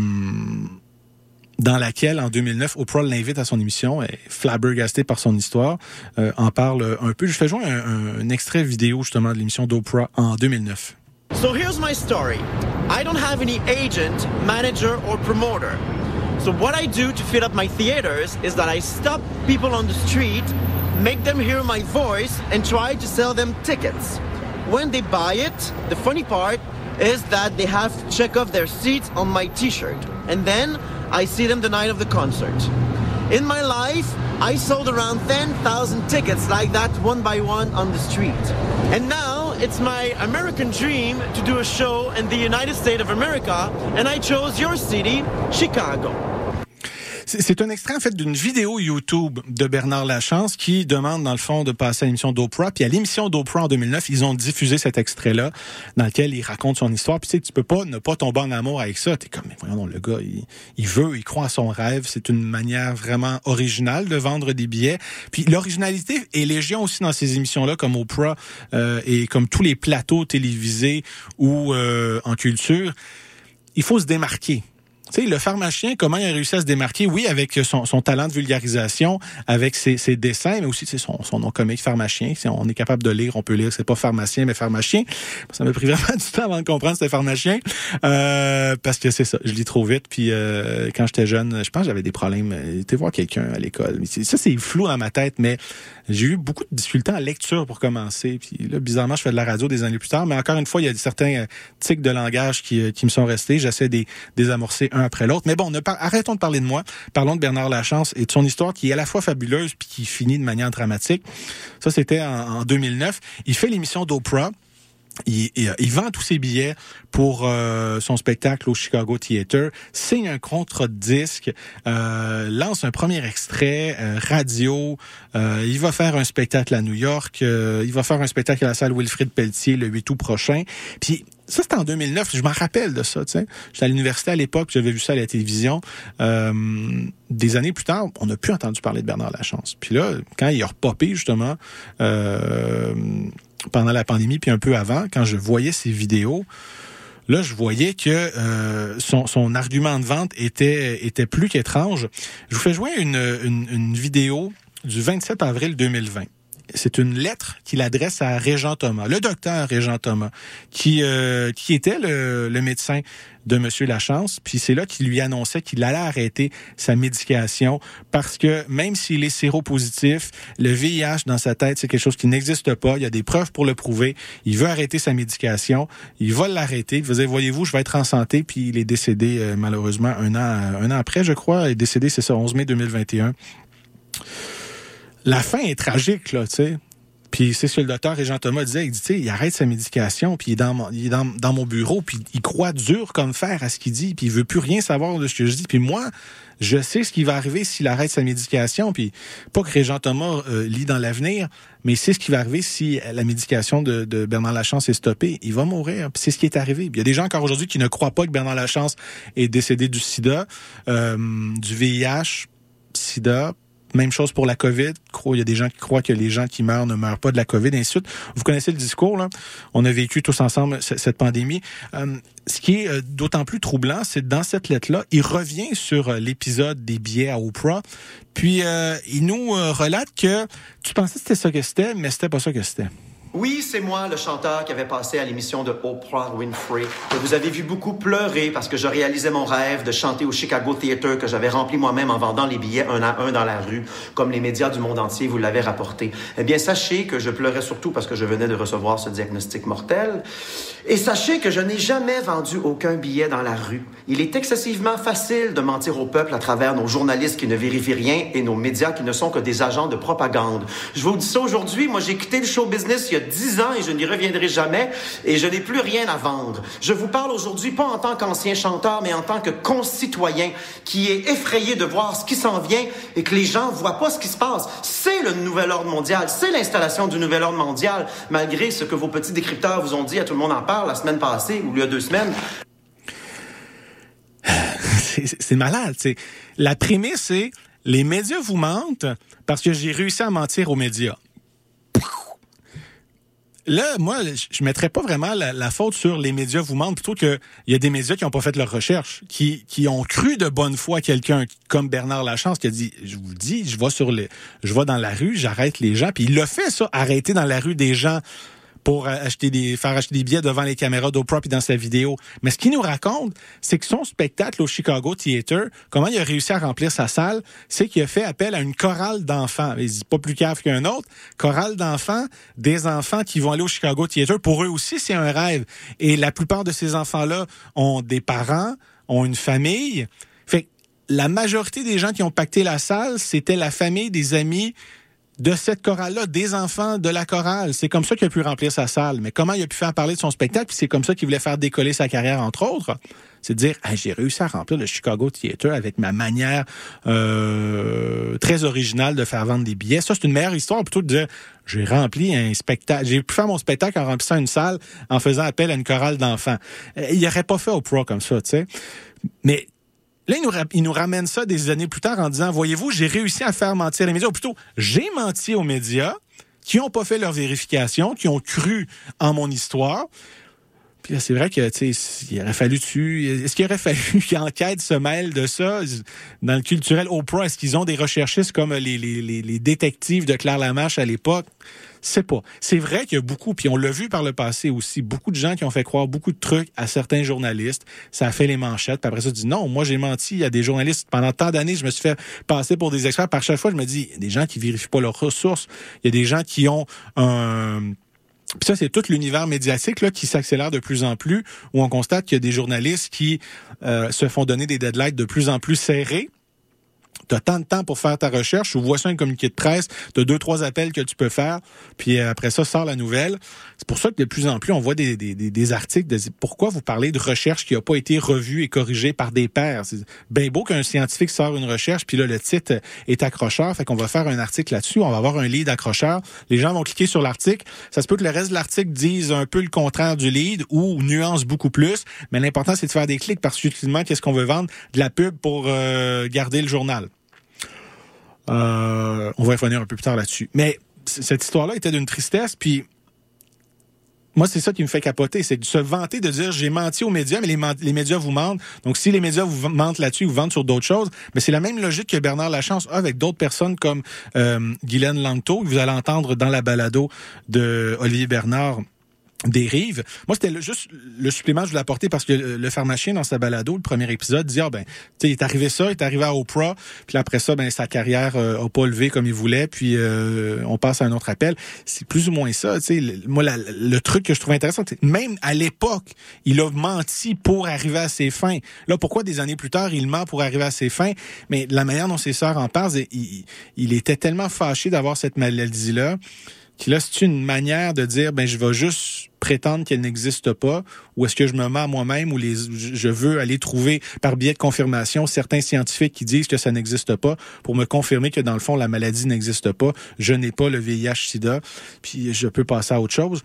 dans laquelle, en 2009, Oprah l'invite à son émission, est flabbergastée par son histoire, euh, en parle un peu. Je fais jouer un, un, extrait vidéo, justement, de l'émission d'Oprah en 2009. So here's my story. I don't have any agent, manager, or promoter. So what I do to fill up my theaters is that I stop people on the street, make them hear my voice, and try to sell them tickets. When they buy it, the funny part is that they have to check off their seats on my t-shirt. And then I see them the night of the concert. In my life, I sold around 10,000 tickets like that one by one on the street. And now it's my American dream to do a show in the United States of America, and I chose your city, Chicago. C'est un extrait en fait d'une vidéo YouTube de Bernard Lachance qui demande dans le fond de passer à l'émission d'Oprah. Puis à l'émission d'Oprah en 2009, ils ont diffusé cet extrait-là dans lequel il raconte son histoire. Puis tu sais, tu peux pas ne pas tomber en amour avec ça. T'es comme, voyons, le gars, il, il, veut, il croit à son rêve. C'est une manière vraiment originale de vendre des billets. Puis l'originalité est légion aussi dans ces émissions-là, comme Oprah euh, et comme tous les plateaux télévisés ou euh, en culture. Il faut se démarquer sais, le pharmacien, comment il a réussi à se démarquer? Oui, avec son, son talent de vulgarisation, avec ses, ses dessins, mais aussi son, son nom comique, pharmacien. Si on est capable de lire, on peut lire. C'est pas pharmacien, mais pharmacien. Ça m'a pris vraiment du temps avant de comprendre c'était pharmacien. Euh, parce que c'est ça, je lis trop vite. Puis euh, quand j'étais jeune, je pense que j'avais des problèmes. J'étais voir quelqu'un à l'école. Ça, c'est flou dans ma tête, mais j'ai eu beaucoup de difficultés en lecture pour commencer. Puis là, bizarrement, je fais de la radio des années plus tard. Mais encore une fois, il y a certains euh, tics de langage qui, qui me sont restés. J'essaie de désamorcer un après l'autre. Mais bon, arrêtons de parler de moi. Parlons de Bernard Lachance et de son histoire qui est à la fois fabuleuse puis qui finit de manière dramatique. Ça, c'était en, en 2009. Il fait l'émission d'Oprah. Il, il, vend tous ses billets pour euh, son spectacle au Chicago Theater, signe un contrat de disque, euh, lance un premier extrait euh, radio. Euh, il va faire un spectacle à New York. il va faire un spectacle à la salle Wilfrid Pelletier le 8 août prochain. Puis ça, c'était en 2009. Je m'en rappelle de ça. sais. J'étais à l'université à l'époque, j'avais vu ça à la télévision. des années plus tard, on n'a plus entendu parler de Bernard Lachance. Puis là, quand il a repopé, justement, pendant la pandémie, puis un peu avant, quand je voyais ces vidéos, là, je voyais que euh, son, son, argument de vente était, était plus qu'étrange. Je vous fais jouer une, une, une vidéo du 27 avril 2020 c'est une lettre qu'il adresse à Régent Thomas, le docteur Régent Thomas, qui euh, qui était le, le, médecin de Monsieur Lachance. Puis c'est là qu'il lui annonçait qu'il allait arrêter sa médication parce que même s'il est séropositif, le VIH dans sa tête c'est quelque chose qui n'existe pas. Il y a des preuves pour le prouver. Il veut arrêter sa médication. Il va l'arrêter. Il faisait voyez-vous, je vais être en santé. Puis il est décédé euh, malheureusement un an un an après, je crois. Il est décédé c'est ça, 11 mai 2021 la fin est tragique, là, tu sais. Puis c'est ce que le docteur Régent Thomas disait, il dit, il arrête sa médication, puis il est, dans mon, dans, mon bureau, puis il croit dur comme fer à ce qu'il dit, puis il veut plus rien savoir de ce que je dis. Puis moi, je sais ce qui va arriver s'il arrête sa médication, puis pas que Régent Thomas euh, lit dans l'avenir, mais c'est ce qui va arriver si la médication de, de Bernard Lachance est stoppée. Il va mourir, puis c'est ce qui est arrivé. Il y a des gens encore aujourd'hui qui ne croient pas que Bernard Lachance est décédé du sida, euh, du VIH, sida, même chose pour la COVID. Il y a des gens qui croient que les gens qui meurent ne meurent pas de la COVID, et ainsi de suite. Vous connaissez le discours, là. On a vécu tous ensemble cette pandémie. Euh, ce qui est euh, d'autant plus troublant, c'est dans cette lettre-là, il revient sur euh, l'épisode des billets à Oprah, puis il nous relate que tu pensais que c'était ça que c'était, mais c'était pas ça que c'était. Oui, c'est moi, le chanteur qui avait passé à l'émission de Oprah Winfrey. Et vous avez vu beaucoup pleurer parce que je réalisais mon rêve de chanter au Chicago Theatre que j'avais rempli moi-même en vendant les billets un à un dans la rue, comme les médias du monde entier vous l'avaient rapporté. Eh bien, sachez que je pleurais surtout parce que je venais de recevoir ce diagnostic mortel. Et sachez que je n'ai jamais vendu aucun billet dans la rue. Il est excessivement facile de mentir au peuple à travers nos journalistes qui ne vérifient rien et nos médias qui ne sont que des agents de propagande. Je vous dis ça aujourd'hui, moi j'ai quitté le show business il y a dix ans et je n'y reviendrai jamais et je n'ai plus rien à vendre. Je vous parle aujourd'hui pas en tant qu'ancien chanteur, mais en tant que concitoyen qui est effrayé de voir ce qui s'en vient et que les gens voient pas ce qui se passe. C'est le nouvel ordre mondial, c'est l'installation du nouvel ordre mondial, malgré ce que vos petits décrypteurs vous ont dit, à tout le monde en parle la semaine passée ou il y a deux semaines. c'est malade. La prémisse, c'est les médias vous mentent parce que j'ai réussi à mentir aux médias là, moi, je mettrais pas vraiment la, faute sur les médias vous mentent, plutôt qu'il y a des médias qui n'ont pas fait leur recherche, qui, qui ont cru de bonne foi quelqu'un comme Bernard Lachance qui a dit, je vous dis, je vais sur les, je vais dans la rue, j'arrête les gens, puis il l'a fait ça, arrêter dans la rue des gens pour acheter des, faire acheter des billets devant les caméras d'Oprah puis dans sa vidéo. Mais ce qu'il nous raconte, c'est que son spectacle au Chicago Theatre, comment il a réussi à remplir sa salle, c'est qu'il a fait appel à une chorale d'enfants. Il dit pas plus cave qu'un autre. Chorale d'enfants, des enfants qui vont aller au Chicago Theatre. Pour eux aussi, c'est un rêve. Et la plupart de ces enfants-là ont des parents, ont une famille. Fait la majorité des gens qui ont pacté la salle, c'était la famille, des amis, de cette chorale-là, des enfants de la chorale. C'est comme ça qu'il a pu remplir sa salle. Mais comment il a pu faire parler de son spectacle, puis c'est comme ça qu'il voulait faire décoller sa carrière, entre autres, c'est de dire, j'ai réussi à remplir le Chicago Theatre avec ma manière euh, très originale de faire vendre des billets. Ça, c'est une meilleure histoire plutôt de dire, j'ai rempli un spectacle, j'ai pu faire mon spectacle en remplissant une salle, en faisant appel à une chorale d'enfants. Euh, il aurait pas fait au pro comme ça, tu sais. Mais Là, il nous, ramène ça des années plus tard en disant, voyez-vous, j'ai réussi à faire mentir les médias, ou plutôt, j'ai menti aux médias qui n'ont pas fait leur vérification, qui ont cru en mon histoire. Puis c'est vrai que tu il aurait fallu dessus. Est-ce qu'il aurait fallu qu'enquête se mêle de ça dans le culturel Oprah? Est-ce qu'ils ont des recherchistes comme les détectives de Claire Lamarche à l'époque? C'est pas. C'est vrai qu'il y a beaucoup, puis on l'a vu par le passé aussi, beaucoup de gens qui ont fait croire beaucoup de trucs à certains journalistes. Ça a fait les manchettes. Puis après ça, dit non, moi j'ai menti. Il y a des journalistes pendant tant d'années, je me suis fait passer pour des experts. Par chaque fois, je me dis, il y a des gens qui vérifient pas leurs ressources. Il y a des gens qui ont un puis ça, c'est tout l'univers médiatique là, qui s'accélère de plus en plus, où on constate qu'il y a des journalistes qui euh, se font donner des deadlines de plus en plus serrés tu as tant de temps pour faire ta recherche, ou voici un communiqué de presse, de deux, trois appels que tu peux faire, puis euh, après ça, sort la nouvelle. C'est pour ça que de plus en plus, on voit des, des, des articles de pourquoi vous parlez de recherche qui n'a pas été revue et corrigée par des pairs? C'est bien beau qu'un scientifique sort une recherche, puis là, le titre est accrocheur, fait qu'on va faire un article là-dessus, on va avoir un lead accrocheur. Les gens vont cliquer sur l'article. Ça se peut que le reste de l'article dise un peu le contraire du lead ou nuance beaucoup plus, mais l'important, c'est de faire des clics parce que, qu'est-ce qu'on veut vendre? De la pub pour euh, garder le journal. Euh, on va revenir un peu plus tard là-dessus. Mais cette histoire-là était d'une tristesse, puis moi, c'est ça qui me fait capoter, c'est de se vanter de dire j'ai menti aux médias, mais les, médias vous mentent. Donc, si les médias vous mentent là-dessus, vous vendent sur d'autres choses, mais c'est la même logique que Bernard Lachance a avec d'autres personnes comme euh, Guylaine que vous allez entendre dans la balado de Olivier Bernard dérive. Moi, c'était juste le supplément que je voulais apporter parce que le pharmacien, dans sa balado, le premier épisode, dit, ah, ben, tu sais, il est arrivé ça, il est arrivé à Oprah, puis après ça, ben, sa carrière euh, a pas levé comme il voulait, puis euh, on passe à un autre appel. C'est plus ou moins ça, tu sais. Moi, le truc que je trouve intéressant, même à l'époque, il a menti pour arriver à ses fins. Là, pourquoi des années plus tard, il ment pour arriver à ses fins? Mais la manière dont ses sœurs en parlent, il, il était tellement fâché d'avoir cette maladie-là qui là, c'est une manière de dire, ben, je vais juste prétendre qu'elle n'existe pas, ou est-ce que je me mens moi-même, ou les, je veux aller trouver par biais de confirmation certains scientifiques qui disent que ça n'existe pas, pour me confirmer que dans le fond la maladie n'existe pas, je n'ai pas le VIH/SIDA, puis je peux passer à autre chose?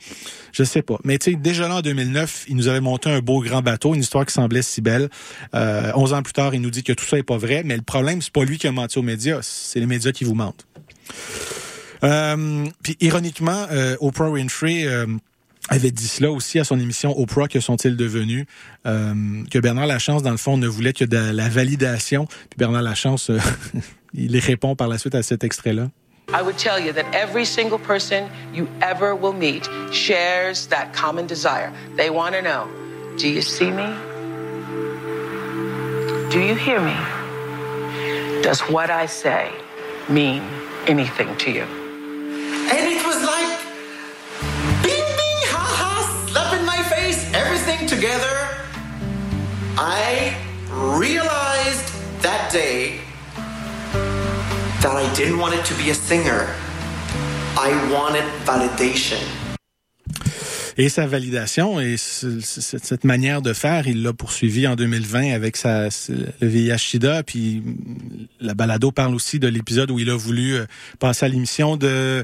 Je sais pas. Mais tu sais, déjà là en 2009, il nous avait monté un beau grand bateau, une histoire qui semblait si belle. Euh, 11 ans plus tard, il nous dit que tout ça est pas vrai, mais le problème c'est pas lui qui a menti aux médias, c'est les médias qui vous mentent. Euh, puis ironiquement, euh, Oprah Winfrey euh, avait dit cela aussi à son émission Oprah, que sont-ils devenus? que Bernard Lachance, dans le fond, ne voulait que de la validation. Puis Bernard Lachance, il répond par la suite à cet extrait-là. I would tell you that every single person you ever will meet shares that common desire. They want to know, do you see me? Do you hear me? Does what I say mean anything to you? And together. I realized that day that I didn't want it to be a singer. I wanted validation. Et sa validation et cette manière de faire, il l'a poursuivi en 2020 avec sa, le VIH-Sida. Puis la balado parle aussi de l'épisode où il a voulu euh, passer à l'émission de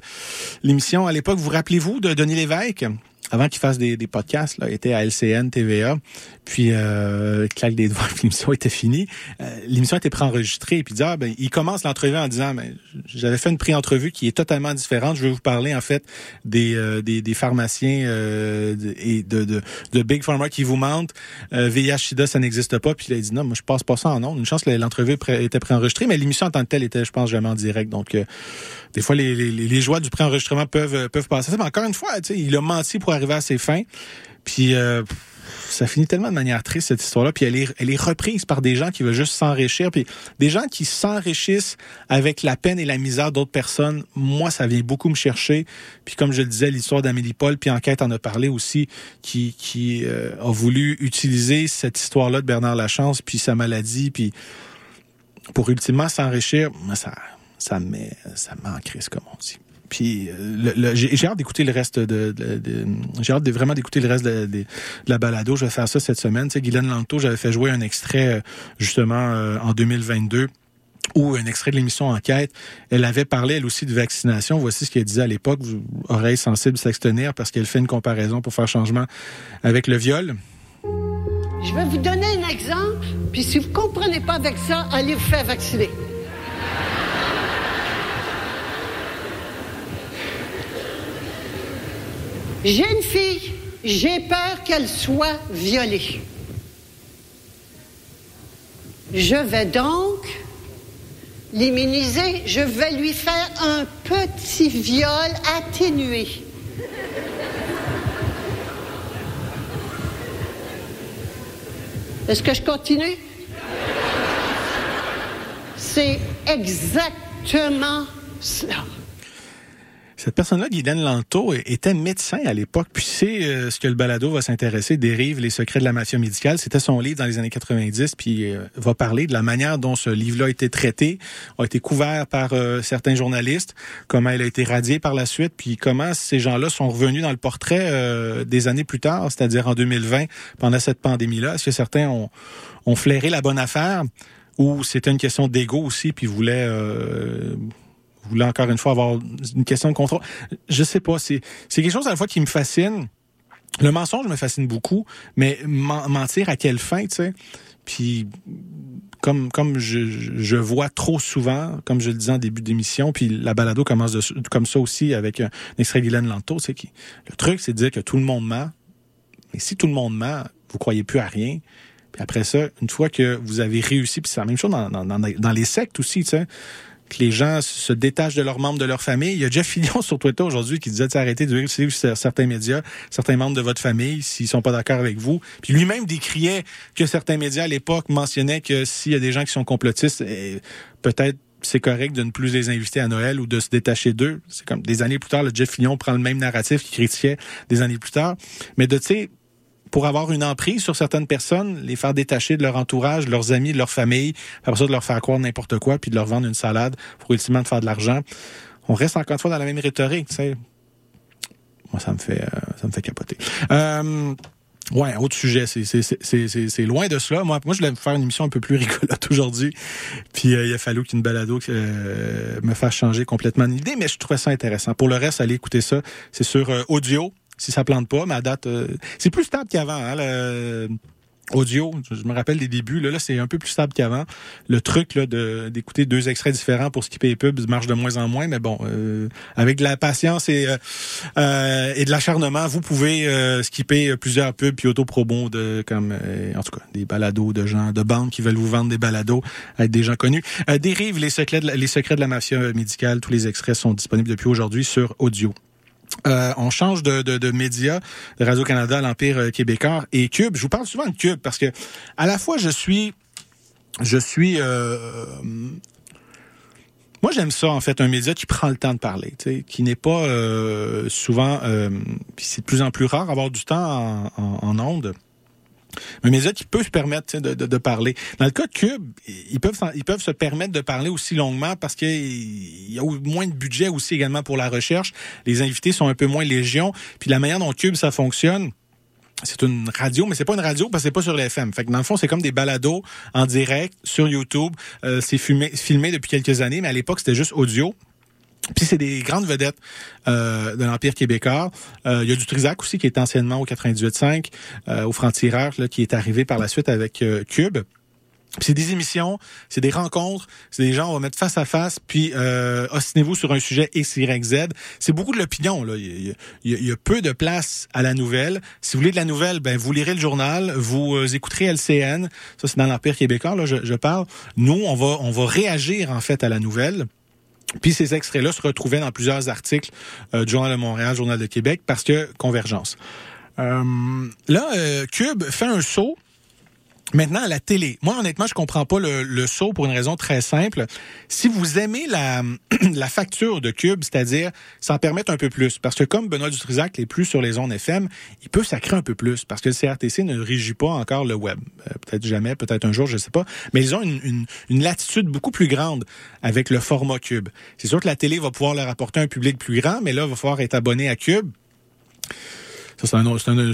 l'émission à l'époque. Vous rappelez-vous de Denis Lévesque? Avant qu'il fasse des, podcasts, là, était à LCN, TVA, puis euh, claque des doigts, l'émission était finie. Euh, l'émission était préenregistrée, puis il dit, ah, ben, il commence l'entrevue en disant, ben, j'avais fait une pré-entrevue qui est totalement différente. Je vais vous parler en fait des euh, des, des, pharmaciens euh, et de, de, de Big Pharma qui vous mentent. Euh, VIH/SIDA, ça n'existe pas. Puis il a dit, non, moi je passe pas ça en ondes. Une chance l'entrevue était préenregistrée, mais l'émission en tant que telle était, je pense, jamais en direct. Donc des fois, les, les, les joies du préenregistrement peuvent peuvent passer. Mais encore une fois, il a menti pour arriver à ses fins. Puis euh, ça finit tellement de manière triste cette histoire-là. Puis elle est, elle est reprise par des gens qui veulent juste s'enrichir. Puis des gens qui s'enrichissent avec la peine et la misère d'autres personnes. Moi, ça vient beaucoup me chercher. Puis comme je le disais, l'histoire d'Amélie Paul, puis Enquête en a parlé aussi, qui, qui euh, a voulu utiliser cette histoire-là de Bernard Lachance, puis sa maladie, puis pour ultimement s'enrichir. Ça, ça met, ça met en crise, comme on dit. Euh, j'ai hâte d'écouter le reste de, j'ai hâte de, vraiment d'écouter le reste de, la balado. Je vais faire ça cette semaine. Tu Guylaine Lanto, j'avais fait jouer un extrait euh, justement euh, en 2022 ou un extrait de l'émission Enquête. Elle avait parlé, elle aussi, de vaccination. Voici ce qu'elle disait à l'époque. Oreille sensible s'extenir parce qu'elle fait une comparaison pour faire changement avec le viol. Je vais vous donner un exemple, puis si vous comprenez pas avec ça, allez vous faire vacciner. J'ai une fille, j'ai peur qu'elle soit violée. Je vais donc l'immuniser, je vais lui faire un petit viol atténué. Est-ce que je continue? C'est exactement cela. Cette personne-là, Guylaine Lanto, était médecin à l'époque, puis c'est euh, ce que le balado va s'intéresser, Dérive, les secrets de la mafia médicale. C'était son livre dans les années 90, puis euh, va parler de la manière dont ce livre-là a été traité, a été couvert par euh, certains journalistes, comment il a été radié par la suite, puis comment ces gens-là sont revenus dans le portrait des années plus tard, c'est-à-dire en 2020, pendant cette pandémie-là. Est-ce que certains ont, ont flairé la bonne affaire ou c'était une question d'ego aussi, puis voulaient voulez encore une fois avoir une question de contrôle. Je sais pas, c'est quelque chose à la fois qui me fascine. Le mensonge me fascine beaucoup, mais mentir à quelle fin, tu sais? Puis comme comme je, je, vois trop souvent, comme je le disais en début d'émission, puis la balado commence de, comme ça aussi avec un, extrait Lanto, c'est qui le truc c'est de dire que tout le monde ment. Mais si tout le monde ment, vous croyez plus à rien. Puis après ça, une fois que vous avez réussi, puis c'est la même chose dans, dans, dans les sectes aussi, tu sais que les gens se détachent de leurs membres de leur famille. Il y a Jeff Fillion sur Twitter aujourd'hui qui disait arrêtez de suivre certains médias, certains membres de votre famille s'ils sont pas d'accord avec vous. Puis lui-même décriait que certains médias à l'époque mentionnaient que s'il y a des gens qui sont complotistes, eh, peut-être c'est correct de ne plus les inviter à Noël ou de se détacher d'eux. C'est comme des années plus tard, le Jeff Fillion prend le même narratif qu'il critiquait des années plus tard. Mais de, tu sais, pour avoir une emprise sur certaines personnes, les faire détacher de leur entourage, de leurs amis, de leur famille, après ça de leur faire croire n'importe quoi, puis de leur vendre une salade pour ultimement de faire de l'argent. On reste encore une fois dans la même rhétorique, tu sais. Moi, ça me fait, euh, ça me fait capoter. Euh, Ouais, autre sujet, c'est loin de cela. Moi, je voulais faire une émission un peu plus rigolote aujourd'hui. Puis euh, il a fallu qu'une balado me fasse changer complètement d'idée, mais je trouvais ça intéressant. Pour le reste, allez écouter ça. C'est sur audio si ça plante pas, mais à date, euh, c'est plus stable qu'avant. Hein, audio. Je me rappelle des débuts. Là, là c'est un peu plus stable qu'avant. Le truc là, de, d'écouter deux extraits différents pour skipper les pubs marche de moins en moins. Mais bon, euh, avec de la patience et, euh, euh et de l'acharnement, vous pouvez euh, skipper plusieurs pubs puis autoprobons de comme en tout cas des balados de gens de bandes qui veulent vous vendre des balados avec des gens connus. dérive les secrets de la, les secrets de la mafia médicale. Tous les extraits sont disponibles depuis aujourd'hui sur audio. Euh, on change de, média, Radio-Canada, l'Empire euh, québécois et Cube. Je vous parle souvent de Cube parce que à la fois je suis, je suis, euh, moi j'aime ça en fait, un média qui prend le temps de parler, qui n'est pas souvent, c'est de plus en plus rare avoir du temps en, en, en ondes un média qui peut se permettre de, parler. Dans le cas de Cube, ils peuvent, ils peuvent se permettre de parler aussi longuement parce qu'il y a moins de budget aussi également pour la recherche. Les invités sont un peu moins légion. Puis la manière dont Cube, ça fonctionne, c'est une radio, mais c'est pas une radio parce que c'est pas sur l'FM. Fait que dans le fond, c'est comme des balados en direct sur YouTube. Euh, c'est filmé depuis quelques années, mais à l'époque, c'était juste audio. Puis c'est des grandes vedettes euh, de l'Empire québécois. Euh, il y a du Trisac aussi qui est anciennement au 98.5, euh, au franc-tireur, qui est arrivé par la suite avec euh, Cube. C'est des émissions, c'est des rencontres, c'est des gens, on va mettre face à face, puis euh, ostinez-vous sur un sujet X, Y, Z. C'est beaucoup de l'opinion. Il, y a, peu de place à la nouvelle. Si vous voulez de la nouvelle, ben vous lirez le journal, vous euh, écouterez LCN. Ça, c'est dans l'Empire québécois, là, je, je parle. Nous, on va, on va réagir en fait à la nouvelle. Puis ces extraits-là se retrouvaient dans plusieurs articles euh, du Journal de Montréal, Journal de Québec, parce que convergence. Euh, là, euh, Cube fait un saut Maintenant, la télé. Moi, honnêtement, je comprends pas le, le, saut pour une raison très simple. Si vous aimez la, la facture de Cube, c'est-à-dire s'en permettre un peu plus, parce que comme Benoît Dutrisac n'est plus sur les ondes FM, il peut sacrer un peu plus, parce que le CRTC ne régit pas encore le web. Euh, peut-être jamais, peut-être un jour, je sais pas. Mais ils ont une, une, une, latitude beaucoup plus grande avec le format Cube. C'est sûr que la télé va pouvoir leur apporter un public plus grand, mais là, il va falloir être abonné à Cube ça,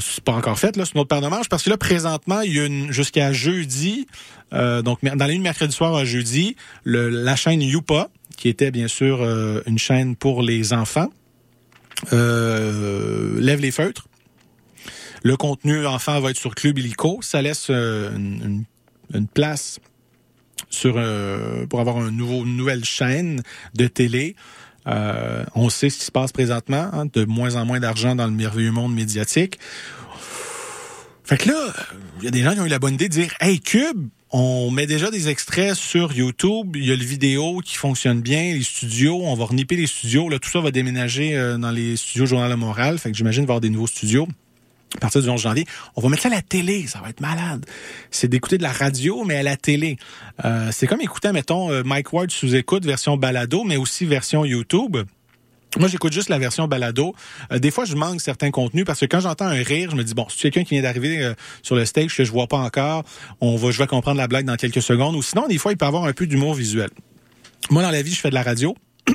c'est pas encore fait, là, c'est une autre paire de manches, parce que là, présentement, il y a une, jusqu'à jeudi, euh, donc dans les nuits mercredi soir à jeudi, le, la chaîne Youpa, qui était bien sûr euh, une chaîne pour les enfants, euh, lève les feutres. Le contenu enfant va être sur Club Illico. Ça laisse euh, une, une, place sur euh, pour avoir un nouveau, une nouvelle chaîne de télé euh, on sait ce qui se passe présentement, hein, de moins en moins d'argent dans le merveilleux monde médiatique. Fait que là, il y a des gens qui ont eu la bonne idée de dire Hey Cube, on met déjà des extraits sur YouTube, il y a le vidéo qui fonctionne bien, les studios, on va reniper les studios, tout ça va déménager euh, dans les studios Journal de Montréal, fait que j'imagine voir des nouveaux studios à partir du 11 janvier, on va mettre ça à la télé, ça va être malade. C'est d'écouter de la radio, mais à la télé. Euh, c'est comme écouter, mettons, euh, Mike Ward sous écoute, version balado, mais aussi version YouTube. Moi, j'écoute juste la version balado. Euh, des fois, je manque certains contenus parce que quand j'entends un rire, je me dis bon, si quelqu'un qui vient d'arriver sur le stage que je vois pas encore, on va, je vais comprendre la blague dans quelques secondes. Ou sinon, des fois, il peut avoir un peu d'humour visuel. Moi, dans la vie, je fais de la radio.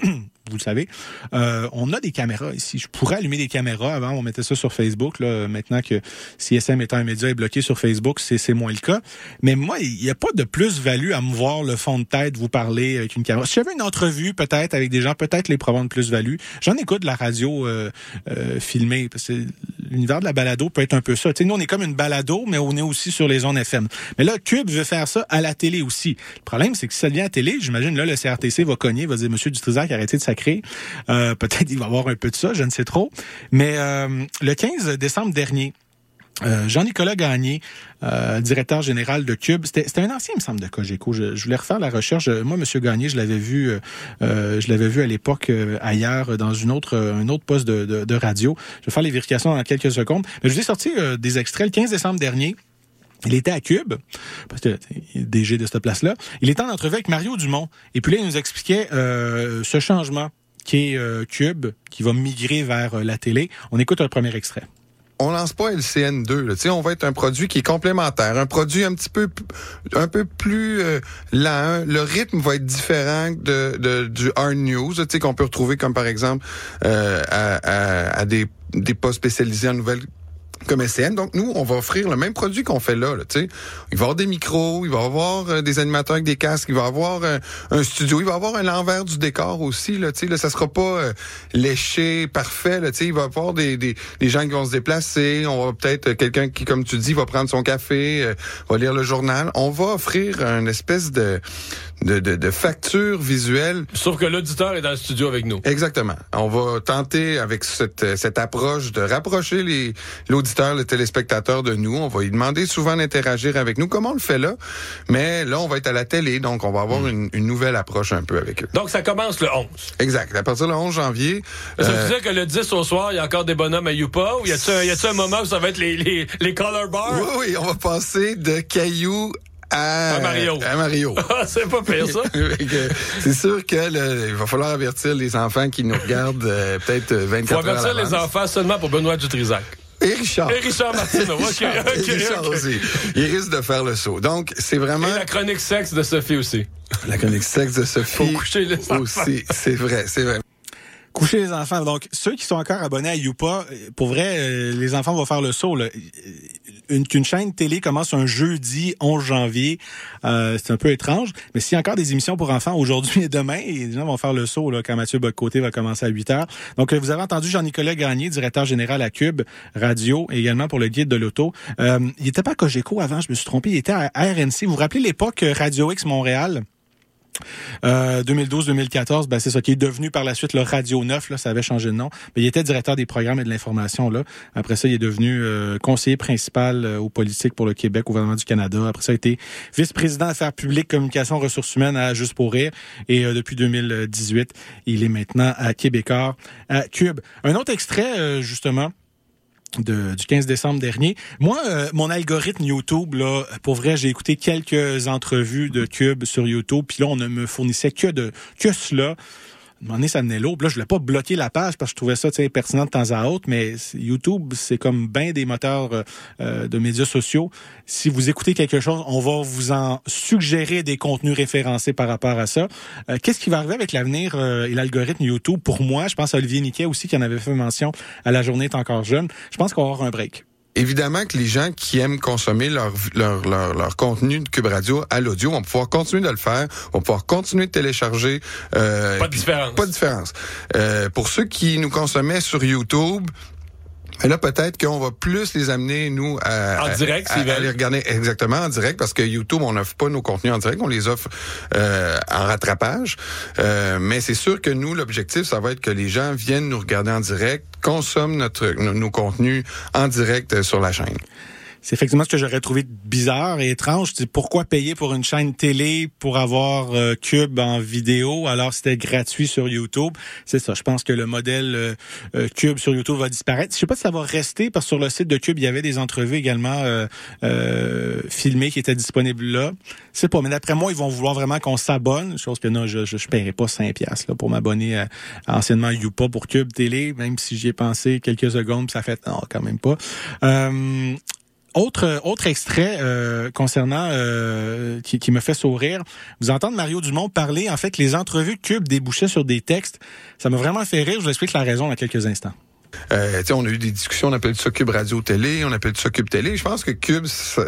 vous le savez. Euh, on a des caméras ici. Je pourrais allumer des caméras. Avant, on mettait ça sur Facebook. Là. Maintenant que CSM étant un média est bloqué sur Facebook, c'est moins le cas. Mais moi, il n'y a pas de plus-value à me voir le fond de tête, vous parler avec une caméra. Si j'avais une entrevue, peut-être, avec des gens, peut-être les probants de plus-value. J'en écoute de la radio euh, euh, filmée. Parce que l'univers de la balado peut être un peu ça. sais, nous, on est comme une balado, mais on est aussi sur les ondes FM. Mais là, Cube veut faire ça à la télé aussi. Le problème, c'est que si ça devient à télé, j'imagine, là, le CRTC va cogner, va dire, Monsieur Dutrisac, arrêtez de Euh, peut-être il va y avoir un peu de ça, je ne sais trop. Mais euh, le 15 décembre dernier, euh, Jean-Nicolas Gagné, directeur général de Cube, c'était un ancien, il me semble, de Cogeco. Je, voulais refaire la recherche. Moi, Monsieur Gagné, je l'avais vu, je l'avais vu à l'époque ailleurs, dans une autre, un autre poste de, de, de, radio. Je vais faire les vérifications dans quelques secondes. Mais je vous ai sorti des extraits le 15 décembre dernier. Il était à Cube, parce que DG de cette place-là. Il était en entrevue avec Mario Dumont. Et puis là, il nous expliquait ce changement qui est euh, Cube, qui va migrer vers euh, la télé. On écoute un premier extrait on lance pas LCN2. Là. On va être un produit qui est complémentaire, un produit un petit peu un peu plus euh, lent. Le rythme va être différent de, de du hard news, qu'on peut retrouver comme par exemple euh, à, à, à, des, des postes spécialisés en nouvelles comme SCN. Donc, nous, on va offrir le même produit qu'on fait là. là sais. il va y avoir des micros, il va y avoir euh, des animateurs avec des casques, il va y avoir euh, un studio, il va y avoir un envers du décor aussi. Là, sais, là, ça sera pas euh, léché, parfait. Là, sais, il va y avoir des, des, des, gens qui vont se déplacer. On va peut-être quelqu'un qui, comme tu dis, va prendre son café, va lire le journal. On va offrir une espèce de de, de, de facture visuelle. Sauf que l'auditeur est dans le studio avec nous. Exactement. On va tenter avec cette, cette approche de rapprocher les l'auditeur, le téléspectateur de nous. On va lui demander souvent d'interagir avec nous, comme on le fait là. Mais là, on va être à la télé, donc on va avoir hmm. une, une, nouvelle approche un peu avec eux. Donc ça commence le 11. Exact. À partir du 11 janvier. Ça veut euh, dire que le 10 au soir, il y a encore des bonhommes à Youpa ou y a-t-il un, un moment où ça va être les, les, les color bars? Oui, oui, on va passer de cailloux à, Mario. À Mario. Ah, c'est pas pire, ça. c'est sûr que il va falloir avertir les enfants qui nous regardent euh, peut-être 24 heures. Il faut avertir les enfants seulement pour Benoît Dutrisac. Et Richard. Et Richard Martineau. OK, OK, Richard aussi. Il risque de faire le saut. Donc, c'est vraiment... Et la chronique sexe de Sophie aussi. La chronique sexe de Sophie. Faut coucher les enfants. Aussi, c'est vrai, c'est vrai. Coucher les enfants. Donc, ceux qui sont encore abonnés à Youpa, pour vrai, euh, les enfants vont faire le saut. Là. Une, chaîne télé commence un jeudi 11 janvier. Euh, c'est un peu étrange, mais s'il y a encore des émissions pour enfants aujourd'hui et demain, les gens vont faire le saut là, quand Mathieu Bocoté va commencer à 8 heures. Donc, euh, vous avez entendu Jean-Nicolas Gagné, directeur général à Cube Radio, et également pour le guide de l'auto. Euh, il était pas à Cogeco avant, je me suis trompé, il était à RNC. Vous vous rappelez l'époque Radio X Montréal? 2012-2014, euh, ben c'est ça qui est devenu par la suite le Radio 9, là, ça avait changé de nom. Mais il était directeur des programmes et de l'information là. Après ça, il est devenu euh, conseiller principal euh, aux politiques pour le Québec, au gouvernement du Canada. Après ça, il a été vice-président affaires publiques, communication, ressources humaines à Juste pour rire. Et depuis 2018, il est maintenant à Québécois, à Cube. Un autre extrait, justement, de, du 15 décembre dernier. Moi, euh, mon algorithme YouTube, là, pour vrai, j'ai écouté quelques entrevues de Cube sur YouTube, puis là, on ne me fournissait que de que cela un moment donné, ça venait l'eau. Là, je voulais pas bloquer la page parce que je trouvais ça pertinent de temps à autre, mais YouTube, c'est comme bien des moteurs euh, euh, de médias sociaux. Si vous écoutez quelque chose, on va vous en suggérer des contenus référencés par rapport à ça. Euh, qu'est-ce qui va arriver avec l'avenir et l'algorithme YouTube? Pour moi, je pense à Olivier Niquet aussi qui en avait fait mention à la journée est encore jeune. Je pense qu'on va avoir un break évidemment que les gens qui aiment consommer leur, leur, leur, contenu de Cube Radio à l'audio vont pouvoir continuer de le faire, vont pouvoir continuer de télécharger. Euh, pas de différence. Pas de différence. Euh, pour ceux qui nous consommaient sur YouTube, et là, peut-être qu'on va plus les amener, nous, à, en direct, à, les regarder exactement en direct, parce que YouTube, on n'offre pas nos contenus en direct, on les offre euh, en rattrapage. Euh, mais c'est sûr que nous, l'objectif, ça va être que les gens viennent nous regarder en direct, consomment notre, nos contenus en direct sur la chaîne. C'est effectivement ce que j'aurais trouvé bizarre et étrange. C'est pourquoi payer pour une chaîne télé pour avoir euh, Cube en vidéo alors c'était gratuit sur YouTube? C'est ça. Je pense que le modèle euh, euh, Cube sur YouTube va disparaître. Je sais pas si ça va rester parce que sur le site de Cube il y avait des entrevues également filmées qui étaient disponibles là. C'est pas. Mais d'après moi ils vont vouloir vraiment qu'on s'abonne. Chose que non, je je, je paierai pas 5 pièces là pour m'abonner à, anciennement Youpa pour Cube télé, même si j'y ai pensé quelques secondes, ça fait non quand même pas. Autre autre extrait euh, concernant euh, qui, me fait sourire, vous entendre Mario Dumont parler en fait les entrevues de Cube débouchaient sur des textes, ça m'a vraiment fait rire. Je vous explique la raison dans quelques instants. Euh, on a eu des discussions, on appelle ça Cube Radio Télé, on appelle ça Cube Télé. Je pense que Cube, ça,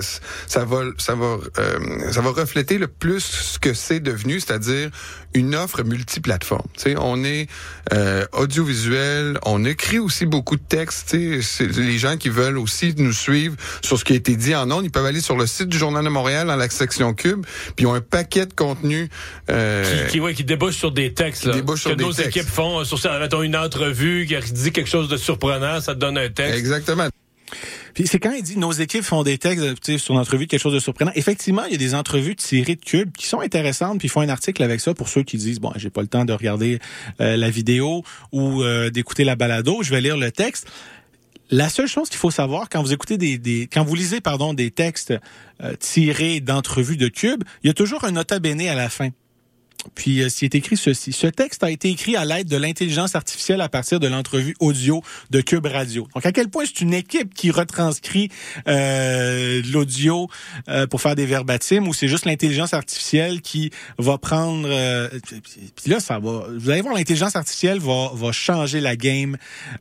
ça va, ça va, euh, ça va refléter le plus ce que c'est devenu, c'est-à-dire une offre multiplateforme. on est euh, audiovisuel, on écrit aussi beaucoup de textes. Les gens qui veulent aussi nous suivre sur ce qui a été dit en ondes, ils peuvent aller sur le site du Journal de Montréal dans la section Cube, puis ils ont un paquet de contenu euh, qui, qui, qui débouche sur des textes là, que nos équipes font. Sur mettons, une entrevue qui dit quelque chose de surprenant, ça te donne un texte. Exactement. Puis c'est quand il dit nos équipes font des textes sur l'entrevue quelque chose de surprenant. Effectivement, il y a des entrevues tirées de Cube qui sont intéressantes, puis ils font un article avec ça pour ceux qui disent bon, j'ai pas le temps de regarder euh, la vidéo ou euh, d'écouter la balado, je vais lire le texte. La seule chose qu'il faut savoir quand vous écoutez des, des quand vous lisez pardon des textes euh, tirés d'entrevues de Cube, il y a toujours un nota bene à la fin Puis euh, c'est écrit ceci. Ce texte a été écrit à l'aide de l'intelligence artificielle à partir de l'entrevue audio de Cube Radio. Donc à quel point c'est une équipe qui retranscrit euh, l'audio euh, pour faire des verbatims ou c'est juste l'intelligence artificielle qui va prendre euh, puis là ça va vous allez voir l'intelligence artificielle va va changer la game.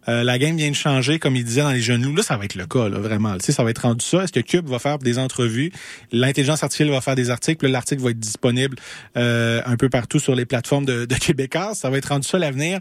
Euh, la game vient de changer comme il disait dans les genoux. Là ça va être le cas là, vraiment. Tu sais ça va être rendu ça. Est-ce que Cube va faire des entrevues, l'intelligence artificielle va faire des articles, l'article va être disponible un peu partout sur les plateformes de, de Québécois. Ça va être rendu ça l'avenir.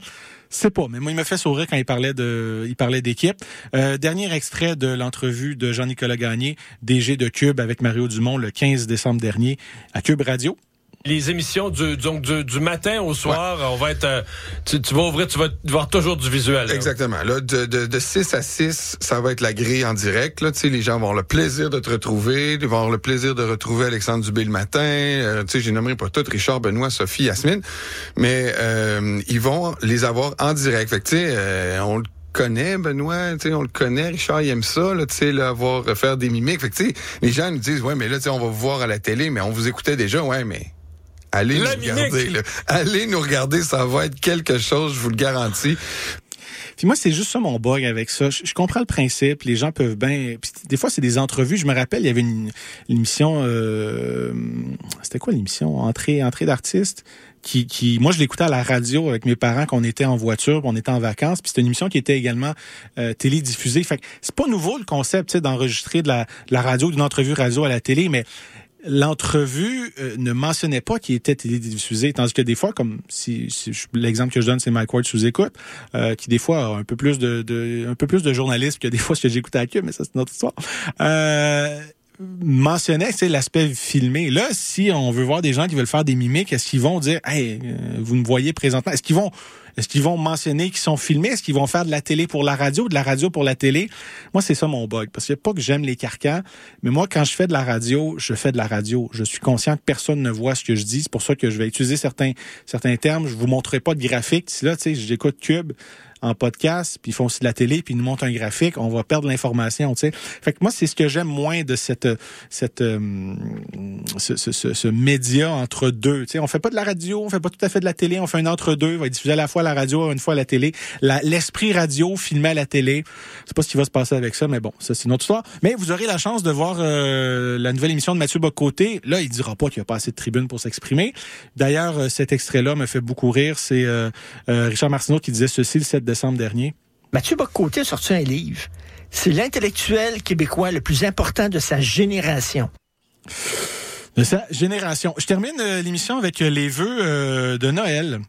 C'est pas, mais moi il me fait sourire quand il parlait de, il parlait d'équipe. Euh, dernier extrait de l'entrevue de Jean-Nicolas Gagné, DG de Cube avec Mario Dumont le 15 décembre dernier à Cube Radio les émissions du, donc du, matin au soir, on va être, euh, tu, vas ouvrir, tu vas voir toujours du visuel. Exactement. Là, de, de, de 6 à 6, ça va être la grille en direct. Là, tu les gens vont avoir le plaisir de te retrouver, vont avoir le plaisir de retrouver Alexandre Dubé le matin. Euh, tu sais, j'ai nommé pas tout, Richard, Benoît, Sophie, Yasmine, mais euh, ils vont les avoir en direct. Fait que, tu sais, on le connaît, Benoît, tu on le connaît, Richard, il aime ça, là, tu sais, là, avoir, faire des mimiques. Fait que, tu les gens nous disent, ouais, mais là, tu on va vous voir à la télé, mais on vous écoutait déjà, ouais, mais Allez nous regarder. Allez nous regarder, ça va être quelque chose, je vous le garantis. Puis moi, c'est juste ça mon bug avec ça. Je, comprends le principe. Les gens peuvent bien. des fois, c'est des entrevues. Je me rappelle, il y avait une, émission. Euh, c'était quoi l'émission? Entrée, entrée d'artiste. Qui, qui, moi, je l'écoutais à la radio avec mes parents quand on était en voiture, on était en vacances. Puis c'était une émission qui était également euh, télédiffusée. Fait que c'est pas nouveau le concept, d'enregistrer de la, de la radio, d'une entrevue radio à la télé, mais l'entrevue euh, ne mentionnait pas qu'il était télédiffusé, tandis que des fois, comme si, l'exemple que je donne, c'est Mike Ward sous écoute, euh, qui des fois a un peu plus de, de un peu plus de journalisme que des fois ce que j'écoute à Cube, mais ça c'est notre histoire. Euh, mentionnait c'est l'aspect filmé. Là, si on veut voir des gens qui veulent faire des mimiques, est-ce qu'ils vont dire, hey, vous me voyez présentement, est-ce qu'ils vont est-ce qu'ils vont mentionner qu'ils sont filmés? Est-ce qu'ils vont faire de la télé pour la radio, de la radio pour la télé? Moi, c'est ça mon bug. Parce que pas que j'aime les carcans, mais moi, quand je fais de la radio, je fais de la radio. Je suis conscient que personne ne voit ce que je dis. C'est pour ça que je vais utiliser certains, certains termes. Je vous montrerai pas de graphique. Si là, tu sais, j'écoute Cube, en podcast, puis ils font aussi de la télé, puis ils nous montrent un graphique, on va perdre l'information, tu sais. Fait que moi, c'est ce que j'aime moins de cette, cette, euh, ce, ce, ce, média entre deux. Tu sais, on fait pas de la radio, on fait pas tout à fait de la télé, on fait un entre deux, on va diffuser à la fois la radio, une fois la télé. L'esprit radio filmé à la télé, je sais pas ce qui va se passer avec ça, mais bon, ça c'est une autre histoire. Mais vous aurez la chance de voir euh, la nouvelle émission de Mathieu Bocoté. Là, il dira pas qu'il a pas assez de tribune pour s'exprimer. D'ailleurs, euh, cet extrait-là me fait beaucoup rire. C'est Richard Martineau qui disait ceci le 7 décembre dernier. Mathieu Bocoté a sorti un livre. C'est l'intellectuel québécois le plus important de sa génération. De sa génération. Je termine euh, l'émission avec euh, les vœux euh, de Noël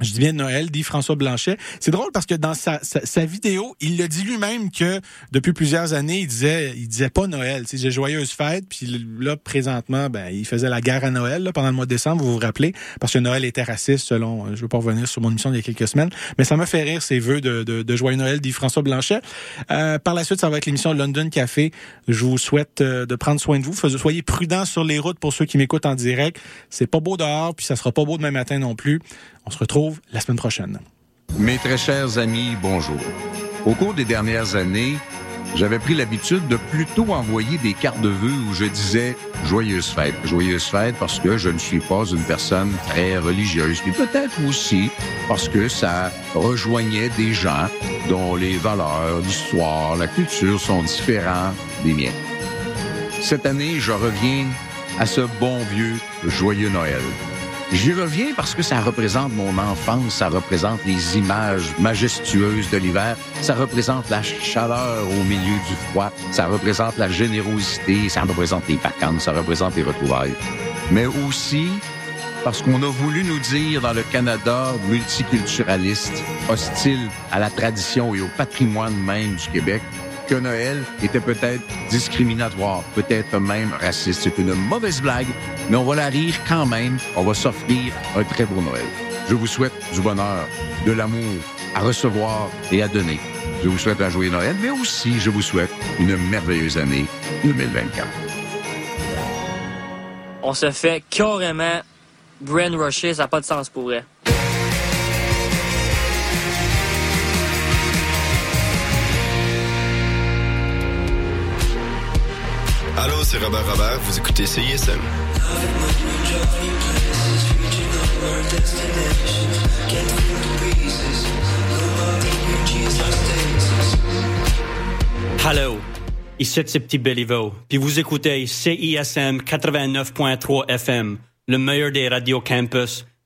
je dis bien Noël, dit François Blanchet. C'est drôle parce que dans sa, sa, vidéo, il le dit lui-même que depuis plusieurs années, il disait il disait pas Noël. C'est joyeuse fête. Puis là, présentement, ben, il faisait la guerre à Noël là, pendant le mois de décembre, vous vous rappelez, parce que Noël était raciste selon. Je veux pas revenir sur mon émission d'il y a quelques semaines, mais ça me fait rire ces vœux de, de, de joyeux Noël, dit François Blanchet. Euh, par la suite, ça va être l'émission London Café. Je vous souhaite euh, de prendre soin de vous. Soyez prudents sur les routes pour ceux qui m'écoutent en direct. C'est pas beau dehors, puis ça sera pas beau demain matin non plus. On se retrouve la semaine prochaine. Mes très chers amis, bonjour. Au cours des dernières années, j'avais pris l'habitude de plutôt envoyer des cartes de vœux où je disais joyeuse fête, joyeuse fête parce que je ne suis pas une personne très religieuse, mais peut-être aussi parce que ça rejoignait des gens dont les valeurs, l'histoire, la culture sont différents des miens. Cette année, je reviens à ce bon vieux joyeux Noël. J'y reviens parce que ça représente mon enfance, ça représente les images majestueuses de l'hiver, ça représente la chaleur au milieu du froid, ça représente la générosité, ça représente les vacances, ça représente les retrouvailles. Mais aussi parce qu'on a voulu nous dire dans le Canada multiculturaliste, hostile à la tradition et au patrimoine même du Québec, que Noël était peut-être discriminatoire, peut-être même raciste. C'est une mauvaise blague, mais on va la rire quand même. On va s'offrir un très beau Noël. Je vous souhaite du bonheur, de l'amour à recevoir et à donner. Je vous souhaite un joyeux Noël, mais aussi je vous souhaite une merveilleuse année 2024. On se fait carrément brainwasher, ça n'a pas de sens pour vrai. Allô, c'est Robert Robert, vous écoutez CISM. Hello, ici c'est Petit Béliveau, puis vous écoutez CISM 89.3 FM, le meilleur des radios campus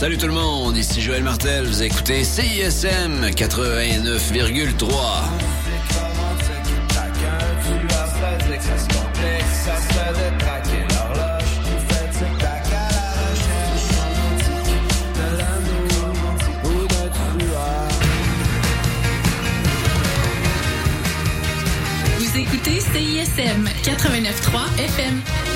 Salut tout le monde, ici Joël Martel, vous écoutez CISM 89,3. Vous écoutez CISM 89.3 FM.